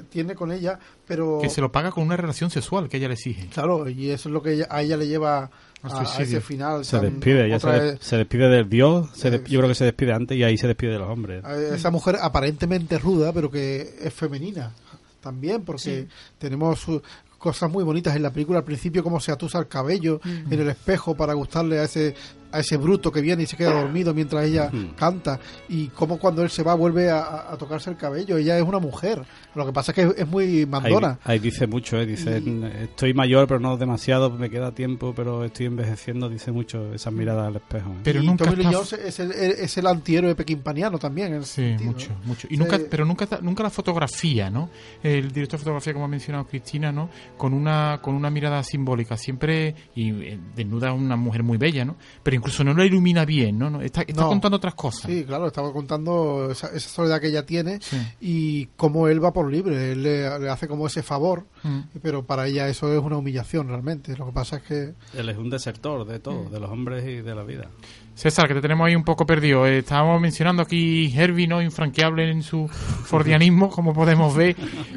tiene con ella, pero... Que se lo paga con una relación sexual que ella le exige. Claro, y eso es lo que ella- a ella le lleva a, ese final. Se tan- despide, ya se, de- se despide del dios, se de- Eh, yo creo que se despide antes y ahí se despide de los hombres. esa mujer aparentemente ruda, pero que es femenina también, porque Sí. tenemos su- cosas muy bonitas en la película al principio, como se atusa el cabello Mm. en el espejo para gustarle a ese a ese bruto que viene y se queda dormido mientras ella Ujú. canta y como cuando él se va vuelve a, a- tocarse el cabello ella es una mujer lo que pasa es que es, es muy Ahí, mandona ahí dice mucho, ¿eh? dice, estoy mayor pero no demasiado, me queda tiempo, pero estoy envejeciendo, dice mucho esa mirada al espejo. ¿eh? Pero y nunca Tommy está- es el, es el antihéroe pequinpaniano también en Sí, sentido, mucho, ¿no? mucho. Y Sí. nunca, pero nunca, nunca la fotografía, ¿no? El director de fotografía, como ha mencionado Cristina, ¿no? Con una, con una mirada simbólica, siempre y eh, desnuda una mujer muy bella, ¿no? Pero incluso no la ilumina bien, ¿no? Está, está No. contando otras cosas. Sí, claro, estaba contando esa, esa soledad que ella tiene Sí. y cómo él va por libre, él le, le hace como ese favor, Mm. pero para ella eso es una humillación realmente. Lo que pasa es que Él es un desertor de todo, Mm. de los hombres y de la vida. César, que te tenemos ahí un poco perdido. Eh, estábamos mencionando aquí Herbie, ¿no? Infranqueable en su fordianismo, como podemos ver.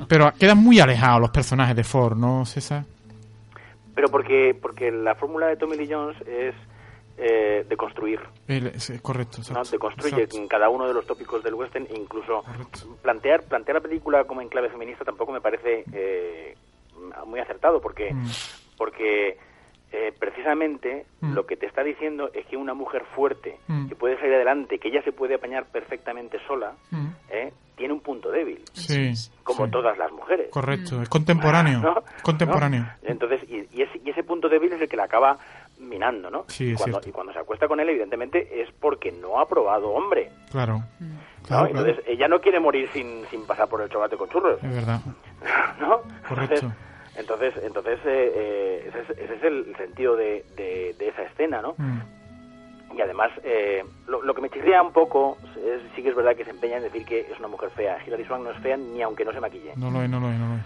Pero quedan muy alejados los personajes de Ford, ¿no, César? Pero porque, porque la fórmula de Tommy Lee Jones es eh, de construir. El- correcto. Te construye exacto. en cada uno de los tópicos del western, e incluso Correcto. plantear plantear la película como en clave feminista tampoco me parece eh, muy acertado, porque Mm. porque eh, precisamente Mm. lo que te está diciendo es que una mujer fuerte Mm. que puede salir adelante, que ella se puede apañar perfectamente sola, Mm. ¿eh? tiene un punto débil, Sí, como sí. todas las mujeres. Correcto, es contemporáneo. ¿no? Contemporáneo. ¿no? Entonces, y, y ese, y ese punto débil es el que la acaba minando, ¿no? Sí, es cuando, y cuando se acuesta con él, evidentemente, es porque no ha probado hombre. Claro, ¿no? Claro, Entonces, ella no quiere morir sin, sin pasar por el chocolate con churros, es verdad. ¿no? Correcto. Entonces, entonces, entonces eh, eh, ese, es, ese es el sentido de, de, de esa escena, ¿no? Mm. Y además, eh, lo, lo que me chirría un poco, es- sí que es verdad que se empeña en decir que es una mujer fea. Hilary Swank no es fea ni aunque no se maquille. No lo es, no lo es, no lo es.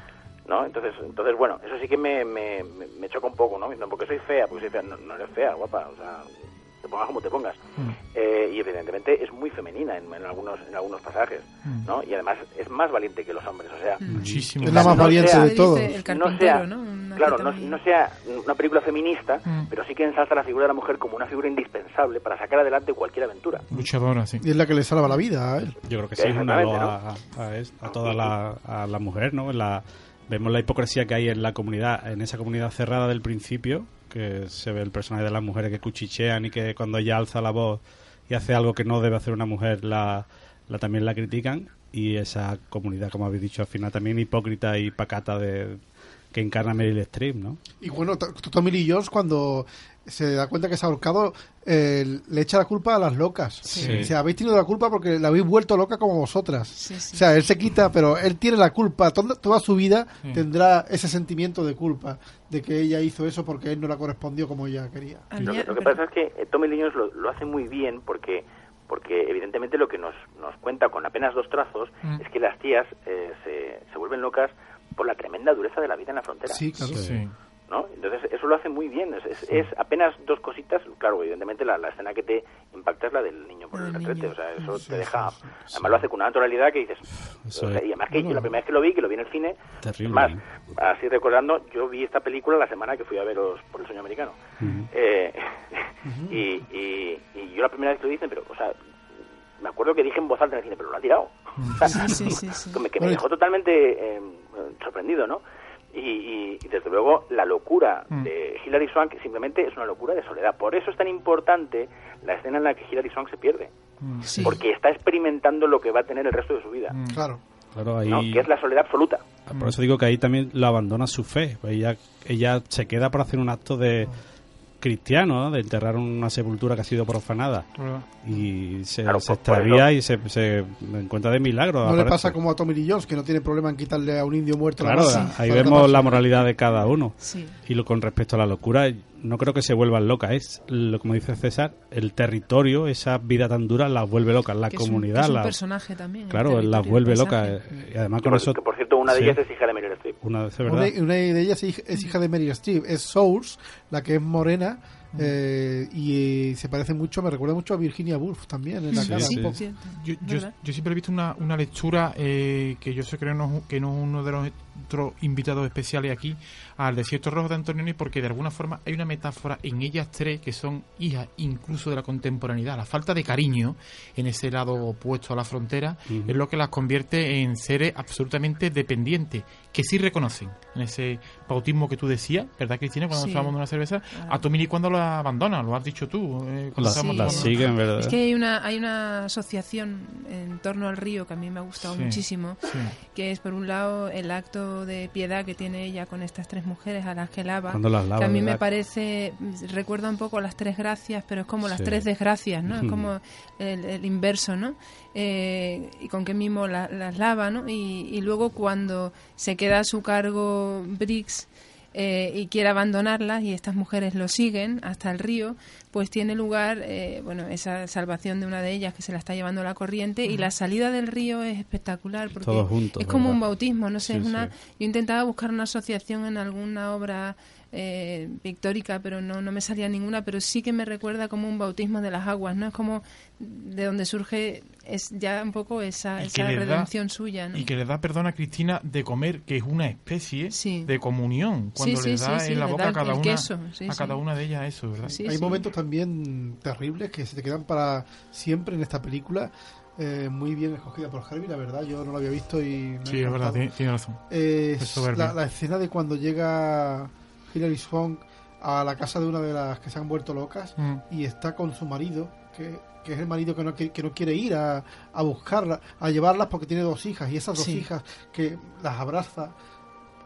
¿No? Entonces, entonces bueno, eso sí que me, me, me- me choca un poco, ¿no? No porque soy fea, porque soy fea, no, no eres fea, guapa, o sea, te pongas como te pongas. Mm. Eh, y evidentemente es muy femenina en, en algunos en algunos pasajes, Mm. ¿no? Y además es más valiente que los hombres, o sea, Muchísimo. Es la más No valiente sea- de todos. El no sea, claro, no, sea una película feminista, Mm. pero sí que ensalza la figura de la mujer como una figura indispensable para sacar adelante cualquier aventura. Luchadora, sí. Y es la que le salva la vida a él. Yo creo que sí es una loa a, a, a toda la, a la mujer, ¿no? En la, vemos la hipocresía que hay en la comunidad, en esa comunidad cerrada del principio, que se ve el personaje de las mujeres que cuchichean y que cuando ella alza la voz y hace algo que no debe hacer una mujer, la, también la critican. Y esa comunidad, como habéis dicho, al final también hipócrita y pacata de que encarna Meryl Streep, ¿no? Y bueno, Tommy Lee Jones cuando se da cuenta que se ha ahorcado, eh, le echa la culpa a las locas. Sí. O sea, habéis tenido la culpa porque la habéis vuelto loca como vosotras. Sí, sí. O sea, él se quita, pero él tiene la culpa. Toda, toda su vida Sí. tendrá ese sentimiento de culpa de que ella hizo eso porque él no la correspondió como ella quería. Lo que, lo que pasa es que eh, Tommy lo, lo hace muy bien porque porque evidentemente lo que nos, nos cuenta con apenas dos trazos Mm. es que las tías eh, se, se vuelven locas por la tremenda dureza de la vida en la frontera. Sí, claro. Sí. ¿No? Entonces eso lo hace muy bien. Es, es, es apenas dos cositas. Claro, evidentemente la, la escena que te impacta es la del niño por el del retrete. niño. O sea, eso Sí, te deja... sí, Además lo hace con una naturalidad que dices... O sea, y además que yo la primera vez que lo vi, que lo vi en el cine... Terrible, más, así recordando, yo vi esta película la semana que fui a veros por El Sueño Americano. Eh, y, y, y yo la primera vez que lo dicen, pero, o sea, me acuerdo que dije en voz alta en el cine, pero lo ha tirado. Sí, sí, sí, sí. que me, Bueno, dejó totalmente eh, sorprendido, ¿no? Y, y- y desde luego la locura Mm. de Hilary Swank simplemente es una locura de soledad. Por eso es tan importante la escena en la que Hilary Swank se pierde. Mm. Sí. Porque está experimentando lo que va a tener el resto de su vida, Mm. Claro. Claro, ahí... ¿no? Que es la soledad absoluta. Por eso digo que ahí también lo abandona su fe. Pues ella, ella se queda para hacer un acto de cristiano, ¿no? de enterrar una sepultura que ha sido profanada. Y se, Claro, se por- por extravía y se, se encuentra de milagro. No le pasa como a Tommy Lee Jones, que no tiene problema en quitarle a un indio muerto Claro, la masa ahí vemos la moralidad de cada uno. Sí. Y lo con respecto a la locura, no creo que se vuelvan locas. Es, lo, como dice César, el territorio, esa vida tan dura, las vuelve locas. La Que es un- comunidad, que es un, las- personaje también. claro, las el vuelve locas. Y además con por, eso... que, por cierto, una de Sí. ellas es hija de Meryl Streep. Una vez, Una, de ellas es hija, es de Meryl Streep, es Source, la que es morena, eh, y eh, se parece mucho, me recuerda mucho a Virginia Woolf también en la Sí, cara, sí. Yo, yo siempre he visto una, una lectura eh, que yo sé que no, que no es uno de los otros invitados especiales aquí al Desierto Rojo de Antonioni porque de alguna forma hay una metáfora en ellas tres que son hijas incluso de la contemporaneidad. La falta de cariño en ese lado opuesto a la frontera es lo que las convierte en seres absolutamente dependientes que sí reconocen en ese bautismo que tú decías, ¿verdad Cristina? Cuando Sí. estábamos de una cerveza, a Tommy Lee cuando la abandona, lo has dicho tú. eh, cuando La, siguen, ¿verdad? Es que hay una, hay una asociación en torno al río que a mí me ha gustado Sí. muchísimo, Sí. que es por un lado el acto de piedad que tiene ella con estas tres mujeres a las que lava, Cuando las lava, que a mí me parece, recuerda un poco las tres gracias, pero es como las Sí. tres desgracias, ¿no? Es como el, el inverso, ¿no? Eh, y con qué mismo la- las lava, ¿no? Y, y luego cuando se queda a su cargo Briggs eh, y quiere abandonarlas y estas mujeres lo siguen hasta el río, pues tiene lugar, eh, bueno, esa salvación de una de ellas que se la está llevando la corriente y la salida del río es espectacular porque Todos juntos, es como ¿verdad? un bautismo, no sé, Sí, es una, sí. yo intentaba buscar una asociación en alguna obra eh, pictórica, pero no, no me salía ninguna, pero sí que me recuerda como un bautismo de las aguas, ¿no? Es como de donde surge es ya un poco esa, esa da- redención suya, ¿no? Y que le da, perdón, a Cristina, de comer, que es una especie de comunión, cuando Sí, le da sí, sí, en la boca a cada una, a sí. cada una de ellas eso, ¿verdad? Hay momentos también terribles que se te quedan para siempre en esta película. eh, muy bien escogida por Harvey, la verdad. Yo no lo había visto y. me Sí, es verdad, tiene, tiene razón. Es la, la escena de cuando llega Hilary Swank a la casa de una de las que se han vuelto locas Mm. y está con su marido, que, que es el marido que no, que, que no quiere ir a, a buscarla, a llevarlas porque tiene dos hijas y esas dos Sí. hijas que las abraza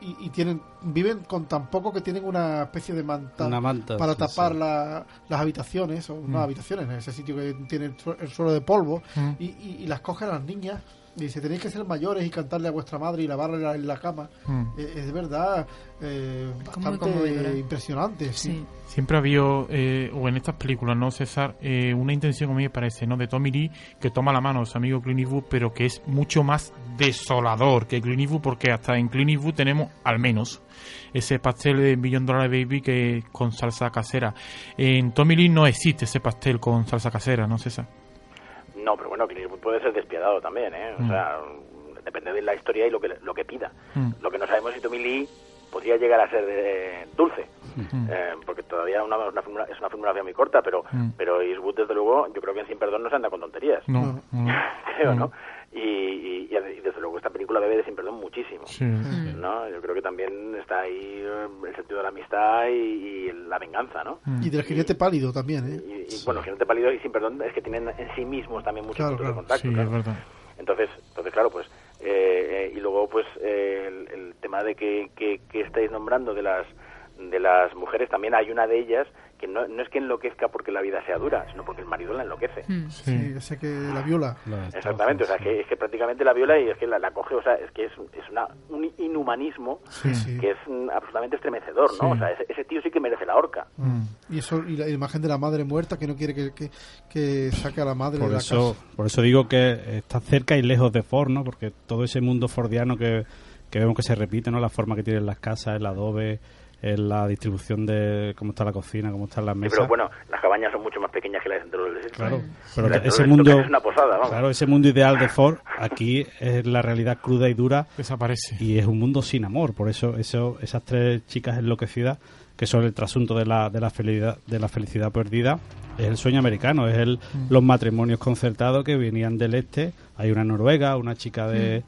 y, y tienen viven con tan poco que tienen una especie de manta, Una manta, para sí, tapar sí. la- las habitaciones, o no Mm. habitaciones, en ese sitio que tiene el, su- el suelo de polvo, Mm. y, y- y las coge a las niñas dice, tenéis que ser mayores y cantarle a vuestra madre y lavarle la- en la cama. Mm. Eh, es de verdad eh, bastante impresionante. Sí. Siempre ha habido, eh, o en estas películas, ¿no, César? Eh, una intención, a mí me parece, ¿no? De Tommy Lee, que toma la mano de su amigo Clint Eastwood, pero que es mucho más desolador que Clint Eastwood, porque hasta en Clint Eastwood tenemos, al menos, ese pastel de Million Dollar Baby que con salsa casera. En Tommy Lee no existe ese pastel con salsa casera, ¿no, César? No, pero bueno, Clint puede ser despiadado también, ¿eh? O Mm. sea, depende de la historia y lo que, lo que pida. Mm. Lo que no sabemos es si Tommy Lee podría llegar a ser eh, dulce, Mm. eh, porque todavía una, una fórmula- es una filmografía muy corta, pero pero Eastwood, desde luego, yo creo que en Sin Perdón no se anda con tonterías. No, no. creo. ¿no? Y, y- y desde luego esta película bebe de Sin Perdón muchísimo. Sí. ¿no? Yo creo que también está ahí eh, el sentido de la amistad y, y la venganza, ¿no? Y del jinete pálido también, ¿eh? Y, y, bueno, Jinete Pálido y Sin Perdón es que tienen en sí mismos también muchos Claro, puntos de claro. contacto. Sí, claro. es verdad. Entonces, entonces claro, pues, eh, eh, y luego, pues, eh, el, el tema de que, que, que estáis nombrando de las de las mujeres, también hay una de ellas que no, no es que enloquezca porque la vida sea dura, sino porque el marido la enloquece. Sí, ese que la viola. Exactamente, o sea, que, es que prácticamente la viola y es que la, la coge, o sea, es que es, es una, un inhumanismo Sí, sí. que es mm, absolutamente estremecedor, ¿no? Sí. O sea, ese, ese tío sí que merece la horca. Y eso y la imagen de la madre muerta que no quiere que, que, que saque a la madre Por de la eso, casa. por eso digo que está cerca y lejos de Ford, ¿no? Porque todo ese mundo fordiano que, que vemos que se repite, ¿no? La forma que tienen las casas, el adobe, en la distribución de cómo está la cocina, cómo están las Sí, mesas. pero bueno, las cabañas son mucho más pequeñas que las de los desiertos. Claro, La pero de ese mundo, es una posada, vamos. claro, ese mundo ideal de Ford aquí es la realidad cruda y dura. Desaparece. Y es un mundo sin amor, por eso, eso esas tres chicas enloquecidas que son el trasunto de la, de la felicidad de la felicidad perdida es el sueño americano, es el los matrimonios concertados que venían del este. Hay una noruega, una chica de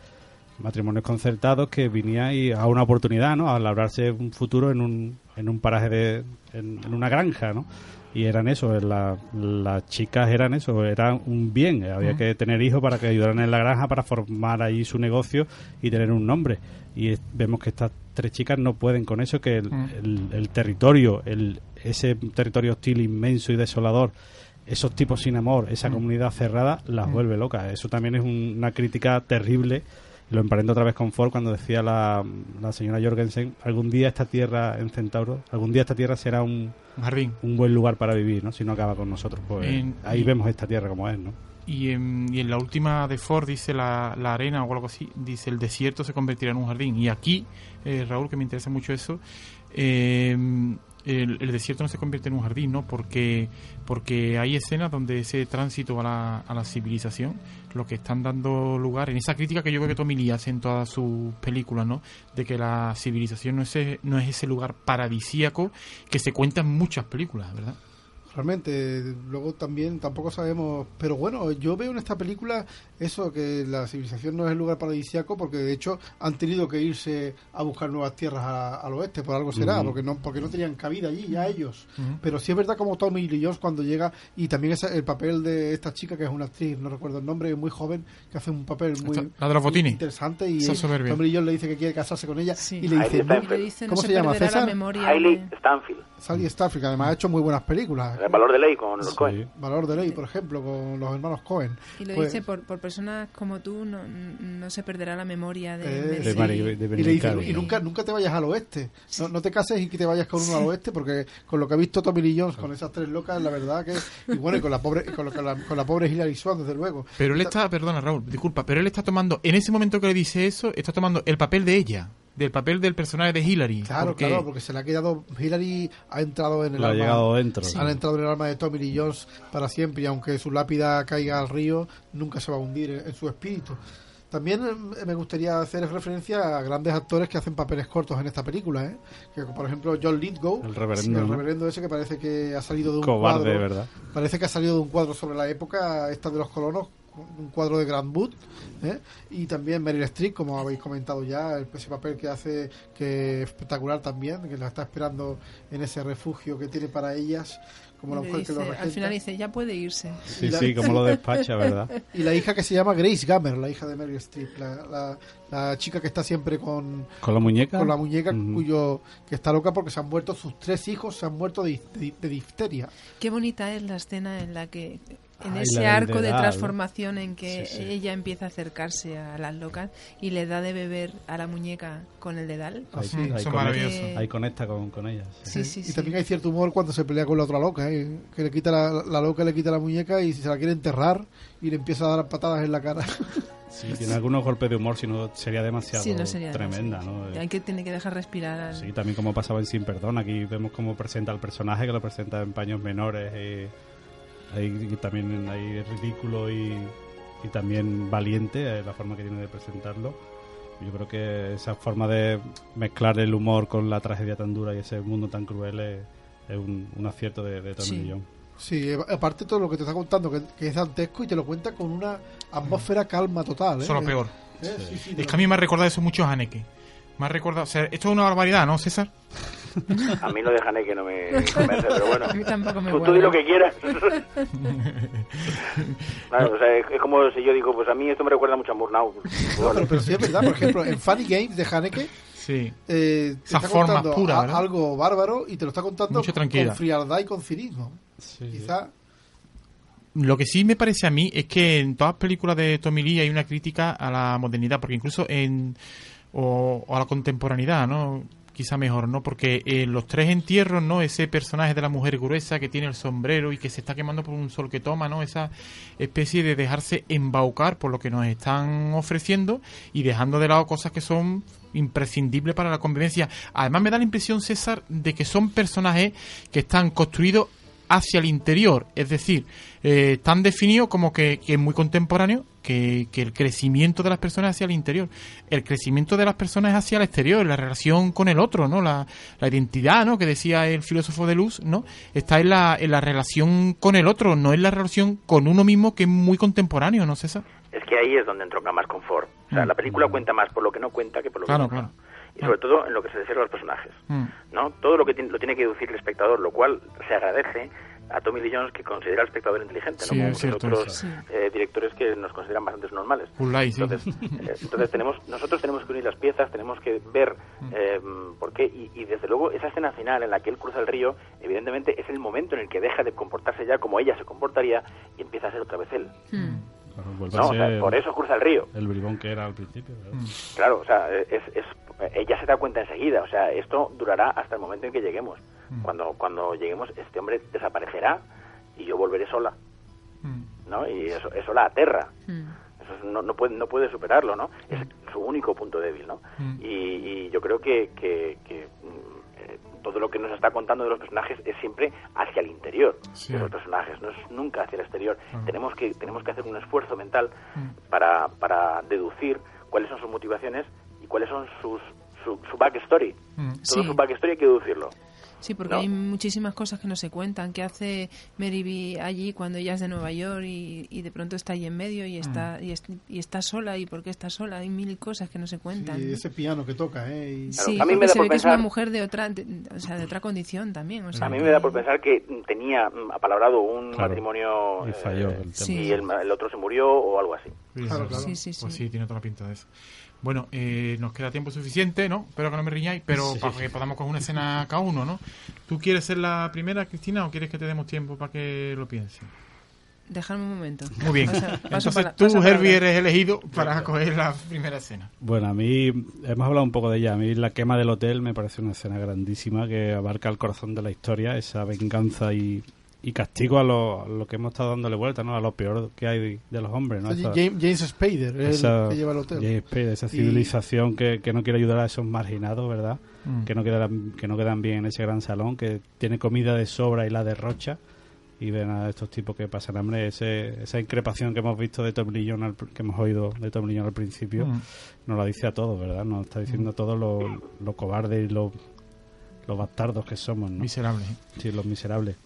matrimonios concertados que venía y a una oportunidad, ¿no? A labrarse un futuro en un, en un paraje de en, en una granja, ¿no? Y eran eso, la- las chicas eran eso, eran un bien, había que tener hijos para que ayudaran en la granja para formar ahí su negocio y tener un nombre. Y es- vemos que estas tres chicas no pueden con eso, que el, el- el territorio, el, ese territorio hostil inmenso y desolador, esos tipos sin amor, esa comunidad cerrada, las vuelve locas. Eso también es un- una crítica terrible. Lo emparento otra vez con Ford cuando decía la, la señora Jorgensen, algún día esta tierra en Centauro, algún día esta tierra será un, Un jardín. un buen lugar para vivir, ¿no? Si no acaba con nosotros. Pues En- ahí y- vemos esta tierra como es, ¿no? Y en, y en la última de Ford dice la, la arena o algo así, dice el desierto se convertirá en un jardín. Y aquí, eh, Raúl, que me interesa mucho eso, eh, el, el desierto no se convierte en un jardín, ¿no? Porque, porque hay escenas donde ese tránsito a la, a la civilización, lo que están dando lugar, en esa crítica que yo creo que Tommy Lee hace en todas sus películas, ¿no? De que la civilización no es, no es ese lugar paradisíaco que se cuenta en muchas películas, ¿verdad? Realmente, luego también tampoco sabemos, pero bueno, yo veo en esta película eso, que la civilización no es el lugar paradisíaco, porque de hecho han tenido que irse a buscar nuevas tierras a- al oeste, por algo será, porque no porque no tenían cabida allí ya ellos. Pero sí es verdad como Tommy Lee Jones cuando llega, y también ese- el papel de esta chica que es una actriz, no recuerdo el nombre, muy joven, que hace un papel muy Esta- la de los botines. interesante, y Esa. Tommy Lee Jones le dice que quiere casarse con ella, y le dice, Steinfeld. "No". Le dice, no ¿cómo se se llama? perderá la César? memoria Hailey Stanfield, Sally Starfield, que además ha hecho muy buenas películas. El valor de ley con los Coen. Valor de ley, por ejemplo, con los hermanos Cohen. Y lo Pues, dice, por, por personas como tú no, no se perderá la memoria de... eh, de- De sí. Mari- de y le dice, Benicali. y nunca, nunca te vayas al oeste. No, no te cases y que te vayas con uno al oeste, porque con lo que ha visto Tommy Lee Jones, con esas tres locas, la verdad que... Y bueno, y con la pobre, con, lo- con la, con la pobre Hilary Swank, desde luego. Pero él está, perdona Raúl, disculpa, pero él está tomando, en ese momento que le dice eso, está tomando el papel de ella. Del papel del personaje de Hillary. Claro, porque- claro, porque se le ha quedado. Hillary ha entrado en el Le ha alma. llegado dentro. Han entrado en el alma de Tommy Lee Jones para siempre y aunque su lápida caiga al río, nunca se va a hundir en, en su espíritu. También eh, me gustaría hacer referencia a grandes actores que hacen papeles cortos en esta película, ¿eh? Que, por ejemplo, John Lithgow, El reverendo, el ¿no? reverendo ese que parece que ha salido de un Cobarde, cuadro. ¿verdad? Parece que ha salido de un cuadro sobre la época esta de los colonos, un cuadro de Grand Wood, ¿eh? y también Meryl Streep, como habéis comentado ya, el- ese papel que hace que es espectacular también, que la está esperando en ese refugio que tiene para ellas, como la mujer que lo dice- al regenta. final dice, ya puede irse. Sí, la- sí, como lo despacha, ¿verdad? Y la hija que se llama Grace Gummer, la hija de Meryl Streep, la, la- la chica que está siempre con, ¿Con la muñeca? con la muñeca, cuyo que está loca porque se han muerto sus tres hijos, se han muerto de, de- de difteria. Qué bonita es la escena en la que en Ay, ese arco de transformación en que Sí, sí. ella empieza a acercarse a las locas y le da de beber a la muñeca con el dedal. Ahí, sí, ahí eso maravilloso. Eh, ahí conecta con, con ella. sí. Sí, sí, y sí. también hay cierto humor cuando se pelea con la otra loca, ¿eh? que le quita la, la loca le quita la muñeca y se la quiere enterrar y le empieza a dar patadas en la cara. Sí, tiene algunos golpes de humor, si no sería demasiado Sí, no sería tremenda, demasiado. ¿no? Hay que tiene que dejar respirar. al- Sí, también como pasaba en Sin Perdón, aquí vemos cómo presenta al personaje, que lo presenta en paños menores, y, ahí también hay ridículo y, y también valiente eh, la forma que tiene de presentarlo. Yo creo que esa forma de mezclar el humor con la tragedia tan dura y ese mundo tan cruel es, es un, un acierto de, de Tommy Sí. Sí, eh, aparte todo lo que te está contando, que, que es dantesco y te lo cuenta con una atmósfera calma total. ¿eh? Eso es lo peor. Eh, sí, sí, Es que a mí me ha recordado eso mucho a Haneke. Me ha recordado... O sea, esto es una barbaridad, ¿no, César? A mí lo de Haneke no me convence, pero bueno. A mí tampoco me Tú, tú di lo que quieras. Claro, o sea, es, es como si yo digo, pues a mí esto me recuerda mucho a Murnau. No, pero, pero sí es verdad, por ejemplo, en Funny Games de Haneke Sí. eh, te Esa está forma contando pura, a- ¿verdad? algo bárbaro y te lo está contando con frialdad y con cinismo. Sí, sí. Quizá Lo que sí me parece a mí es que en todas las películas de Tommy Lee hay una crítica a la modernidad, porque incluso en. o, o a la contemporaneidad, ¿no? Quizá mejor, ¿no? Porque en los tres entierros, ¿no? Ese personaje de la mujer gruesa que tiene el sombrero y que se está quemando por un sol que toma, ¿no? Esa especie de dejarse embaucar por lo que nos están ofreciendo y dejando de lado cosas que son imprescindibles para la convivencia. Además me da la impresión, César, de que son personajes que están construidos hacia el interior, es decir, eh, están definidos como que, que es muy contemporáneo, que, que el crecimiento de las personas hacia el interior, el crecimiento de las personas es hacia el exterior, la relación con el otro, ¿no? La, la identidad, ¿no? Que decía el filósofo de Luz, ¿no? Está en la, en la relación con el otro, no en la relación con uno mismo que es muy contemporáneo, ¿no, César? Es que ahí es donde entronca más confort. O sea, Mm. la película cuenta más por lo que no cuenta que por lo Claro, que cuenta. claro. Y sobre todo en lo que se refiere a los personajes. Mm. ¿no? Todo lo que lo tiene que deducir el espectador, lo cual se agradece a Tommy Lee Jones que considera al espectador inteligente, Sí, ¿no? Como cierto, otros sí. eh, directores que nos consideran bastante normales. Sí. Entonces, eh, entonces tenemos, nosotros tenemos que unir las piezas, tenemos que ver eh, por qué y, y desde luego esa escena final en la que él cruza el río, evidentemente es el momento en el que deja de comportarse ya como ella se comportaría y empieza a ser otra vez él. Hmm. Claro, vuelve ¿no? a O sea, ser por eso cruza el río. el bribón que era al principio. ¿verdad? Claro, o sea, es, es- ella se da cuenta enseguida, o sea, esto durará hasta el momento en que lleguemos. Cuando cuando lleguemos, este hombre desaparecerá y yo volveré sola, Mm. ¿no? Y eso, eso la aterra. Eso es- no, no, puede, no puede superarlo, ¿no? Es su único punto débil, ¿no? Mm. Y, y yo creo que, que, que, mm, todo lo que nos está contando de los personajes es siempre hacia el interior Sí. de los personajes, no es nunca hacia el exterior. Ah. Tenemos que tenemos que hacer un esfuerzo mental Mm. para, para deducir cuáles son sus motivaciones y cuáles son sus su, su backstory. Mm. Todo Sí. su backstory hay que deducirlo. Sí, porque ¿no? hay muchísimas cosas que no se cuentan. ¿Qué hace Mary B allí cuando ella es de Nueva York y, y de pronto está ahí en medio y está, y, es- y está sola? ¿Y por qué está sola? Hay mil cosas que no se cuentan. y ese piano que toca, ¿eh? Y- Sí, Claro, a mí me da se por ve que es una pensar- mujer de otra, de, o sea, de otra condición también. O sea, A mí me da por pensar que tenía mm, apalabrado un Claro. matrimonio Y falló eh, el tema. Sí. y el, ma- el otro se murió o algo así. Claro, claro. Sí, sí, sí. Pues sí, tiene toda la pinta de eso. Bueno, eh, nos queda tiempo suficiente, ¿no? Espero que no me riñáis, pero para que podamos coger una escena cada uno, ¿no? ¿Tú quieres ser la primera, Cristina, o quieres que te demos tiempo para que lo pienses? Dejadme un momento. Muy bien. Paso Entonces para- tú, Herbie, eres elegido para coger la primera escena. Bueno, a mí hemos hablado un poco de ella. A mí la quema del hotel me parece una escena grandísima que abarca el corazón de la historia, esa venganza y, y castigo a lo, a lo que hemos estado dándole vuelta, ¿no? A lo peor que hay de los hombres, ¿no? Esa- James, James Spader es esa- el que lleva el hotel. James Spader, esa Y- civilización que, que no quiere ayudar a esos marginados, ¿verdad? Mm. Que no quedan que no quedan bien en ese gran salón, que tiene comida de sobra y la derrocha y ven a estos tipos que pasan hambre. Ese, esa increpación que hemos visto de Tom Jones al que hemos oído de Tom al principio, Mm. nos la dice a todos, ¿verdad? Nos está diciendo a todos lo, lo cobardes y lo, los bastardos que somos, ¿no? Miserable. Sí, los miserables.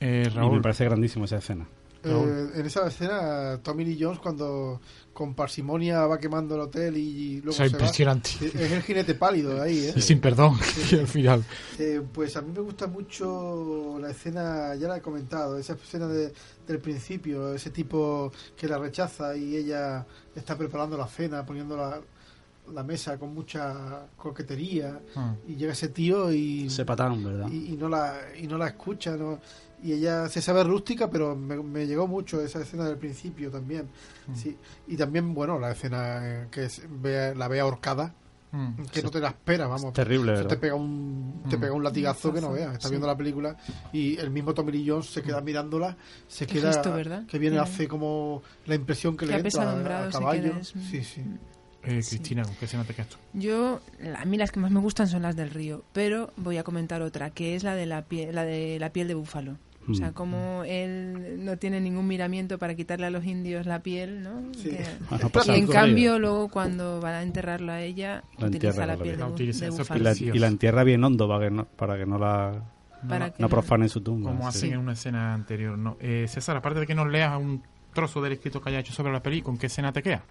Eh, Y me Raúl, parece grandísimo esa escena. Eh, en esa escena, Tommy Lee Jones, cuando con parsimonia va quemando el hotel y luego Eso es se va, impresionante. es es el jinete pálido ahí, ¿eh? y sin perdón, al final. Eh, pues a mí me gusta mucho la escena, ya la he comentado, esa escena de- del principio, ese tipo que la rechaza y ella está preparando la cena, poniendo la, la mesa con mucha coquetería Ah. y llega ese tío y, Ese patán, ¿verdad? y, y no la y no la escucha, ¿no? Y ella se sabe rústica, pero me, me llegó mucho esa escena del principio también. Sí. Y también, bueno, la escena que es- ve- la ve ahorcada, Mm. que no te la esperas, vamos. Es terrible, Eso te ¿verdad? pega un, te Mm. pega un latigazo que no veas. Está sí. viendo la película y el mismo Tommy Lee Jones se queda mirándola, se Qué queda. gesto, ¿verdad? Que viene, hace como la impresión que Que le entra se caballo. es- Sí, sí. Eh, Cristina, ¿con qué escena te quedas? Yo, a mí las que más me gustan son las del río, pero voy a comentar otra, que es la de la piel, la de la piel de búfalo. O sea, Mm. como él no tiene ningún miramiento para quitarle a los indios la piel, ¿no? Sí. Que- Ah, y en cambio, luego cuando van a enterrarla a ella, La utiliza entierra la piel. La de Y la, Precioso. y la entierra bien hondo para que no, para que no la Para que no profane su tumba. Como sí. hacen en una escena anterior. ¿no? Eh, César, aparte de que nos leas un trozo del escrito que haya hecho sobre la peli, ¿con qué escena te queda?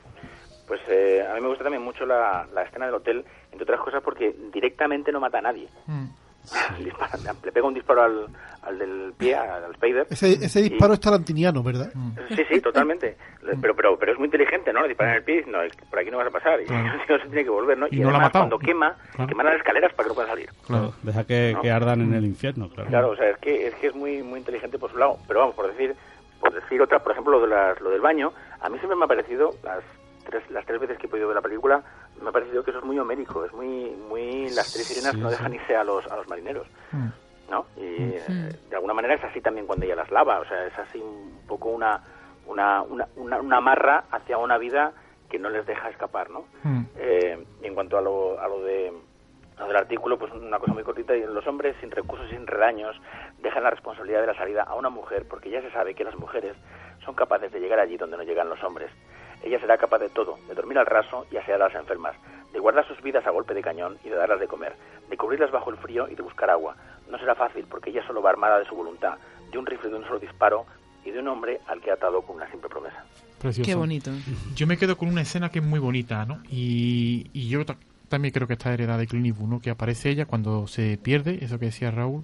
Pues eh, a mí me gusta también mucho la, la escena del hotel, entre otras cosas porque directamente no mata a nadie. Mm. Dispara- le pega un disparo al, al del pie, al Spider. Ese, ese disparo es tarantiniano, ¿verdad? Mm. Sí, sí, totalmente. Pero, pero, pero es muy inteligente, ¿no? Le disparan en el pie y no, por aquí no vas a pasar. Y Claro. no se tiene que volver, ¿no? Y no la ha además, matado. cuando quema, Claro. queman las escaleras para que no pueda salir. Claro. Deja que, ¿No? que ardan en el infierno, claro. Claro, o sea, es que es, que es muy, muy inteligente por su lado. Pero vamos, por decir, por decir otra, por ejemplo, lo, de las, lo del baño, a mí siempre me ha parecido, las tres, las tres veces que he podido ver la película, me ha parecido que eso es muy homérico, es muy, muy las tres sirenas Sí, no sí. dejan irse a los, a los marineros. Mm. ¿no? Y eh, de alguna manera es así también cuando ella las lava, o sea, es así un poco una, una, una, una, una amarra hacia una vida que no les deja escapar, ¿no? Mm. Eh, y en cuanto a lo, a lo de a lo del artículo, pues una cosa muy cortita, y los hombres sin recursos y sin redaños dejan la responsabilidad de la salida a una mujer, porque ya se sabe que las mujeres son capaces de llegar allí donde no llegan los hombres. Ella será capaz de todo, de dormir al raso y asear a las enfermas, de guardar sus vidas a golpe de cañón y de darlas de comer, de cubrirlas bajo el frío y de buscar agua. No será fácil, porque ella solo va armada de su voluntad, de un rifle de un solo disparo y de un hombre al que ha atado con una simple promesa. Precioso. Qué bonito. Yo me quedo con una escena que es muy bonita, ¿no? Y, y yo ta- también creo que está heredada de Clint Eastwood, ¿no? Que aparece ella cuando se pierde, eso que decía Raúl,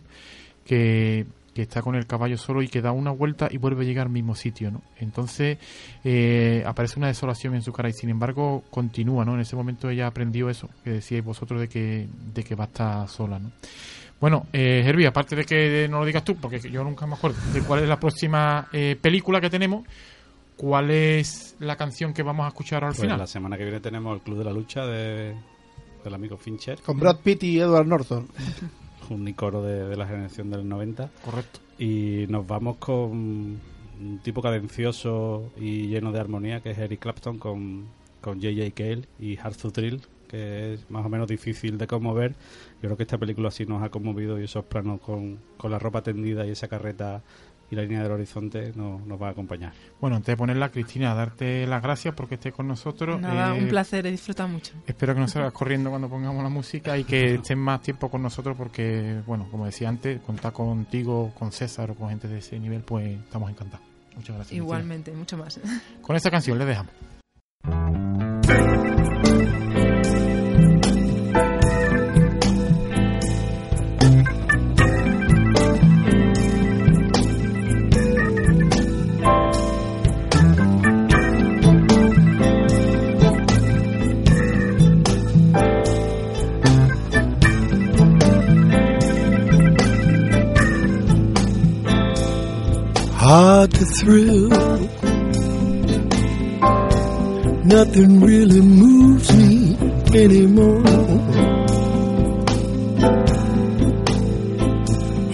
que, que está con el caballo solo y que da una vuelta y vuelve a llegar al mismo sitio, ¿no? Entonces eh, aparece una desolación en su cara y sin embargo continúa, ¿no? En ese momento ella aprendió eso que decíais vosotros de que, de que va a estar sola, ¿no? Bueno, eh, Herbie, aparte de que no lo digas tú, porque yo nunca me acuerdo de cuál es la próxima eh, película que tenemos, ¿cuál es la canción que vamos a escuchar al Pues final? la semana que viene tenemos el Club de la Lucha de, del amigo Fincher, Con Brad Pitt y Edward Norton. un icoro de, de la generación del 90. Correcto. Y nos vamos con un tipo cadencioso y lleno de armonía que es Eric Clapton con, con J.J. Cale y Hard to Thrill, que es más o menos difícil de conmover. Yo creo que esta película sí nos ha conmovido y esos planos con, con la ropa tendida y esa carreta y la línea del horizonte no- nos va a acompañar. Bueno, antes de ponerla, Cristina, darte las gracias porque estés con nosotros. Nada, Eh, un placer, he disfrutado mucho. Espero que no salgas corriendo cuando pongamos la música y que estés más tiempo con nosotros porque, bueno, como decía antes, contar contigo, con César o con gente de ese nivel, pues estamos encantados. Muchas gracias. Cristina. Igualmente, mucho más. Con esta canción le dejamos. hard to thrill. Nothing really moves me anymore.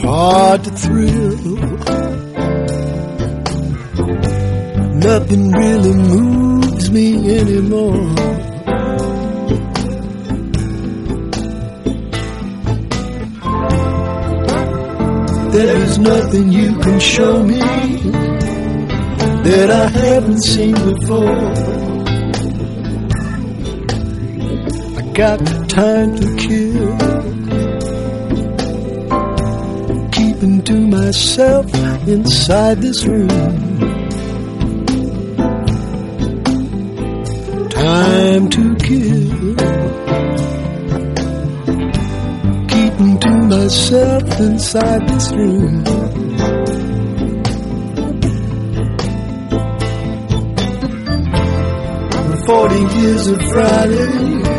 Hard to thrill. Nothing really moves me anymore. There is nothing you can show me that I haven't seen before. I got time to kill. Keeping to myself inside this room. Time to kill. Myself inside this room. Forty years of Fridays,